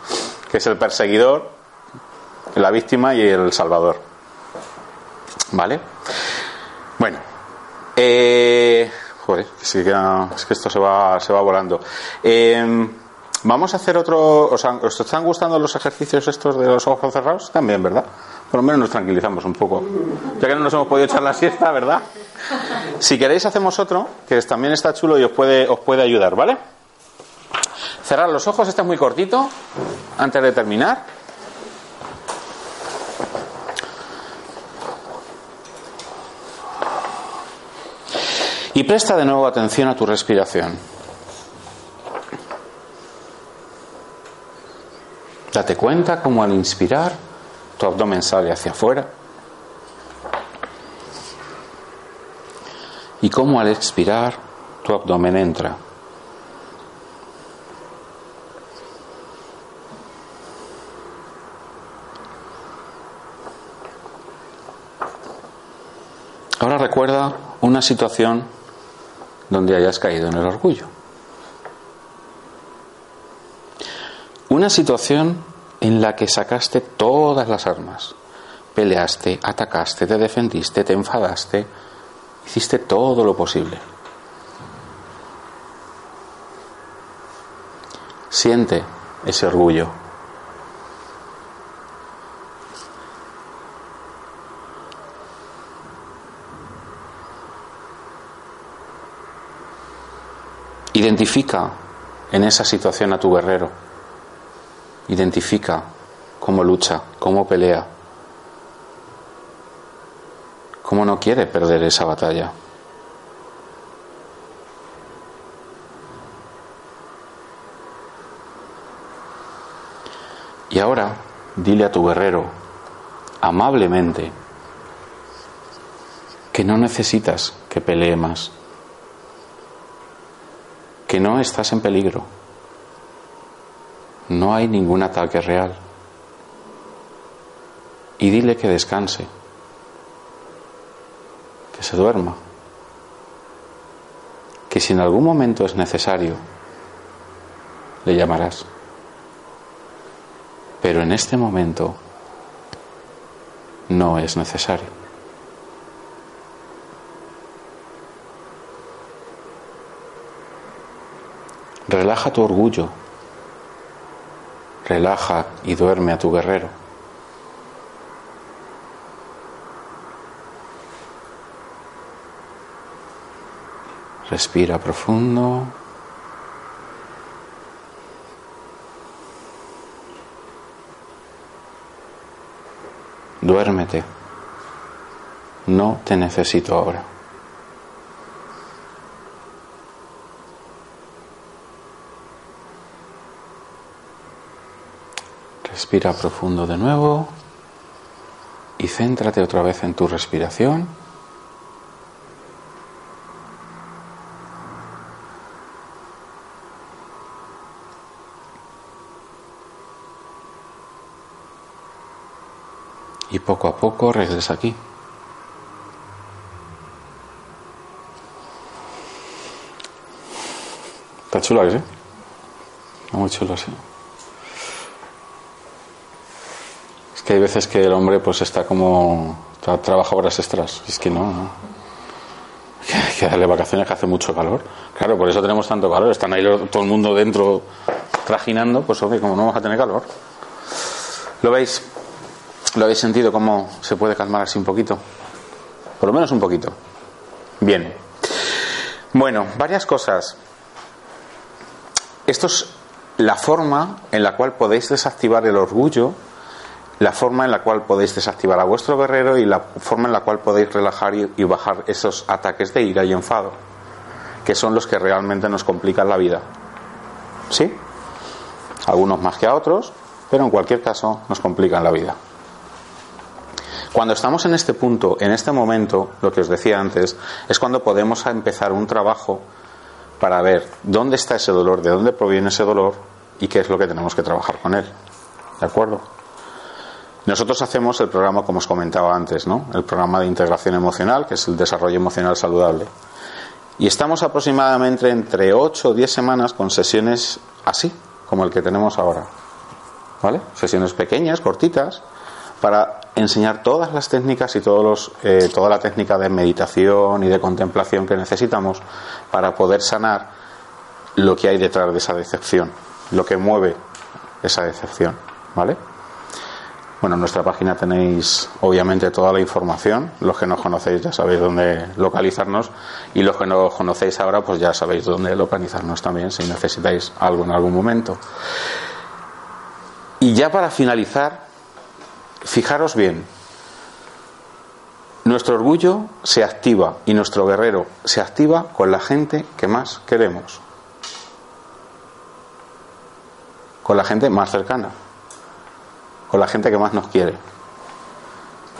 Que es el perseguidor, la víctima y el salvador. ¿Vale? Bueno. Eh, joder, es que esto se va, se va volando. Eh, vamos a hacer otro. ¿os, ¿Os están gustando los ejercicios estos de los ojos cerrados? También, ¿verdad? Por lo menos nos tranquilizamos un poco. Ya que no nos hemos podido echar la siesta, ¿verdad? Si queréis hacemos otro, que también está chulo y os puede, os puede ayudar, ¿vale? Cerrar los ojos, este es muy cortito, antes de terminar. Y presta de nuevo atención a tu respiración. Date cuenta cómo al inspirar tu abdomen sale hacia afuera y cómo al expirar tu abdomen entra. Ahora recuerda una situación donde hayas caído en el orgullo. Una situación en la que sacaste todas las armas. Peleaste, atacaste, te defendiste, te enfadaste, hiciste todo lo posible. Siente ese orgullo. Identifica en esa situación a tu guerrero. Identifica cómo lucha, cómo pelea, cómo no quiere perder esa batalla. Y ahora dile a tu guerrero, amablemente, que no necesitas que pelee más, que no estás en peligro, no hay ningún ataque real. Y dile que descanse, que se duerma, que si en algún momento es necesario, le llamarás. Pero en este momento no es necesario. Relaja tu orgullo, relaja y duerme a tu guerrero. Respira profundo. Duérmete. No te necesito ahora. Respira profundo de nuevo y céntrate otra vez en tu respiración. Y poco a poco regresa aquí. Está chulo, ¿sí? Está muy chulo, sí. Es que hay veces que el hombre pues está como... trabaja horas extras. Es que no. Hay que darle vacaciones que hace mucho calor. Claro, por eso tenemos tanto calor. Están ahí todo el mundo dentro trajinando, pues obvio, como no vamos a tener calor. ¿Lo veis? ¿Lo habéis sentido cómo se puede calmar así un poquito? Por lo menos un poquito. Bien. Bueno, varias cosas. Esto es la forma en la cual podéis desactivar el orgullo, la forma en la cual podéis desactivar a vuestro guerrero y la forma en la cual podéis relajar y, bajar esos ataques de ira y enfado, que son los que realmente nos complican la vida. ¿Sí? Algunos más que a otros, pero en cualquier caso nos complican la vida. Cuando estamos en este punto, en este momento, lo que os decía antes, es cuando podemos empezar un trabajo para ver dónde está ese dolor, de dónde proviene ese dolor y qué es lo que tenemos que trabajar con él. ¿De acuerdo? Nosotros hacemos el programa, como os comentaba antes, ¿no? El programa de integración emocional, que es el desarrollo emocional saludable. Y estamos aproximadamente entre 8 o 10 semanas con sesiones así, como el que tenemos ahora. ¿Vale? Sesiones pequeñas, cortitas, para enseñar todas las técnicas y todos los, eh, toda la técnica de meditación y de contemplación que necesitamos para poder sanar lo que hay detrás de esa decepción, lo que mueve esa decepción, ¿vale? Bueno, en nuestra página tenéis obviamente toda la información. Los que nos conocéis ya sabéis dónde localizarnos y los que no conocéis ahora pues ya sabéis dónde localizarnos también si necesitáis algo en algún momento. Y ya para finalizar, fijaros bien, nuestro orgullo se activa y nuestro guerrero se activa con la gente que más queremos, con la gente más cercana, con la gente que más nos quiere.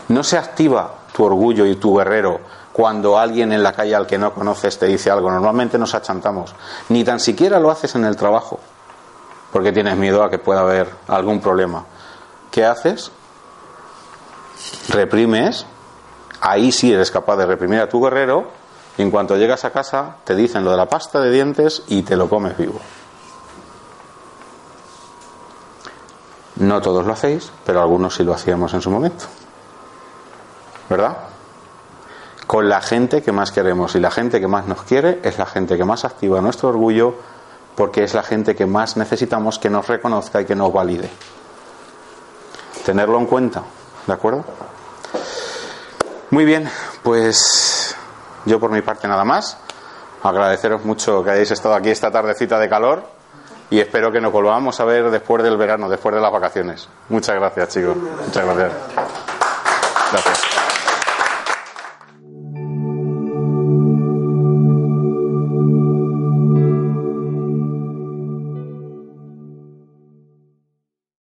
No se activa tu orgullo y tu guerrero cuando alguien en la calle al que no conoces te dice algo. Normalmente nos achantamos. Ni tan siquiera lo haces en el trabajo, porque tienes miedo a que pueda haber algún problema. ¿Qué haces? reprimes, ahí sí eres capaz de reprimir a tu guerrero, y en cuanto llegas a casa te dicen lo de la pasta de dientes y te lo comes vivo. No todos lo hacéis, pero algunos sí lo hacíamos en su momento. ¿Verdad? Con la gente que más queremos y la gente que más nos quiere es la gente que más activa nuestro orgullo porque es la gente que más necesitamos que nos reconozca y que nos valide. Tenerlo en cuenta. ¿De acuerdo? Muy bien, pues yo por mi parte nada más. Agradeceros mucho que hayáis estado aquí esta tardecita de calor y espero que nos volvamos a ver después del verano, después de las vacaciones. Muchas gracias, chicos. Muchas gracias. Gracias.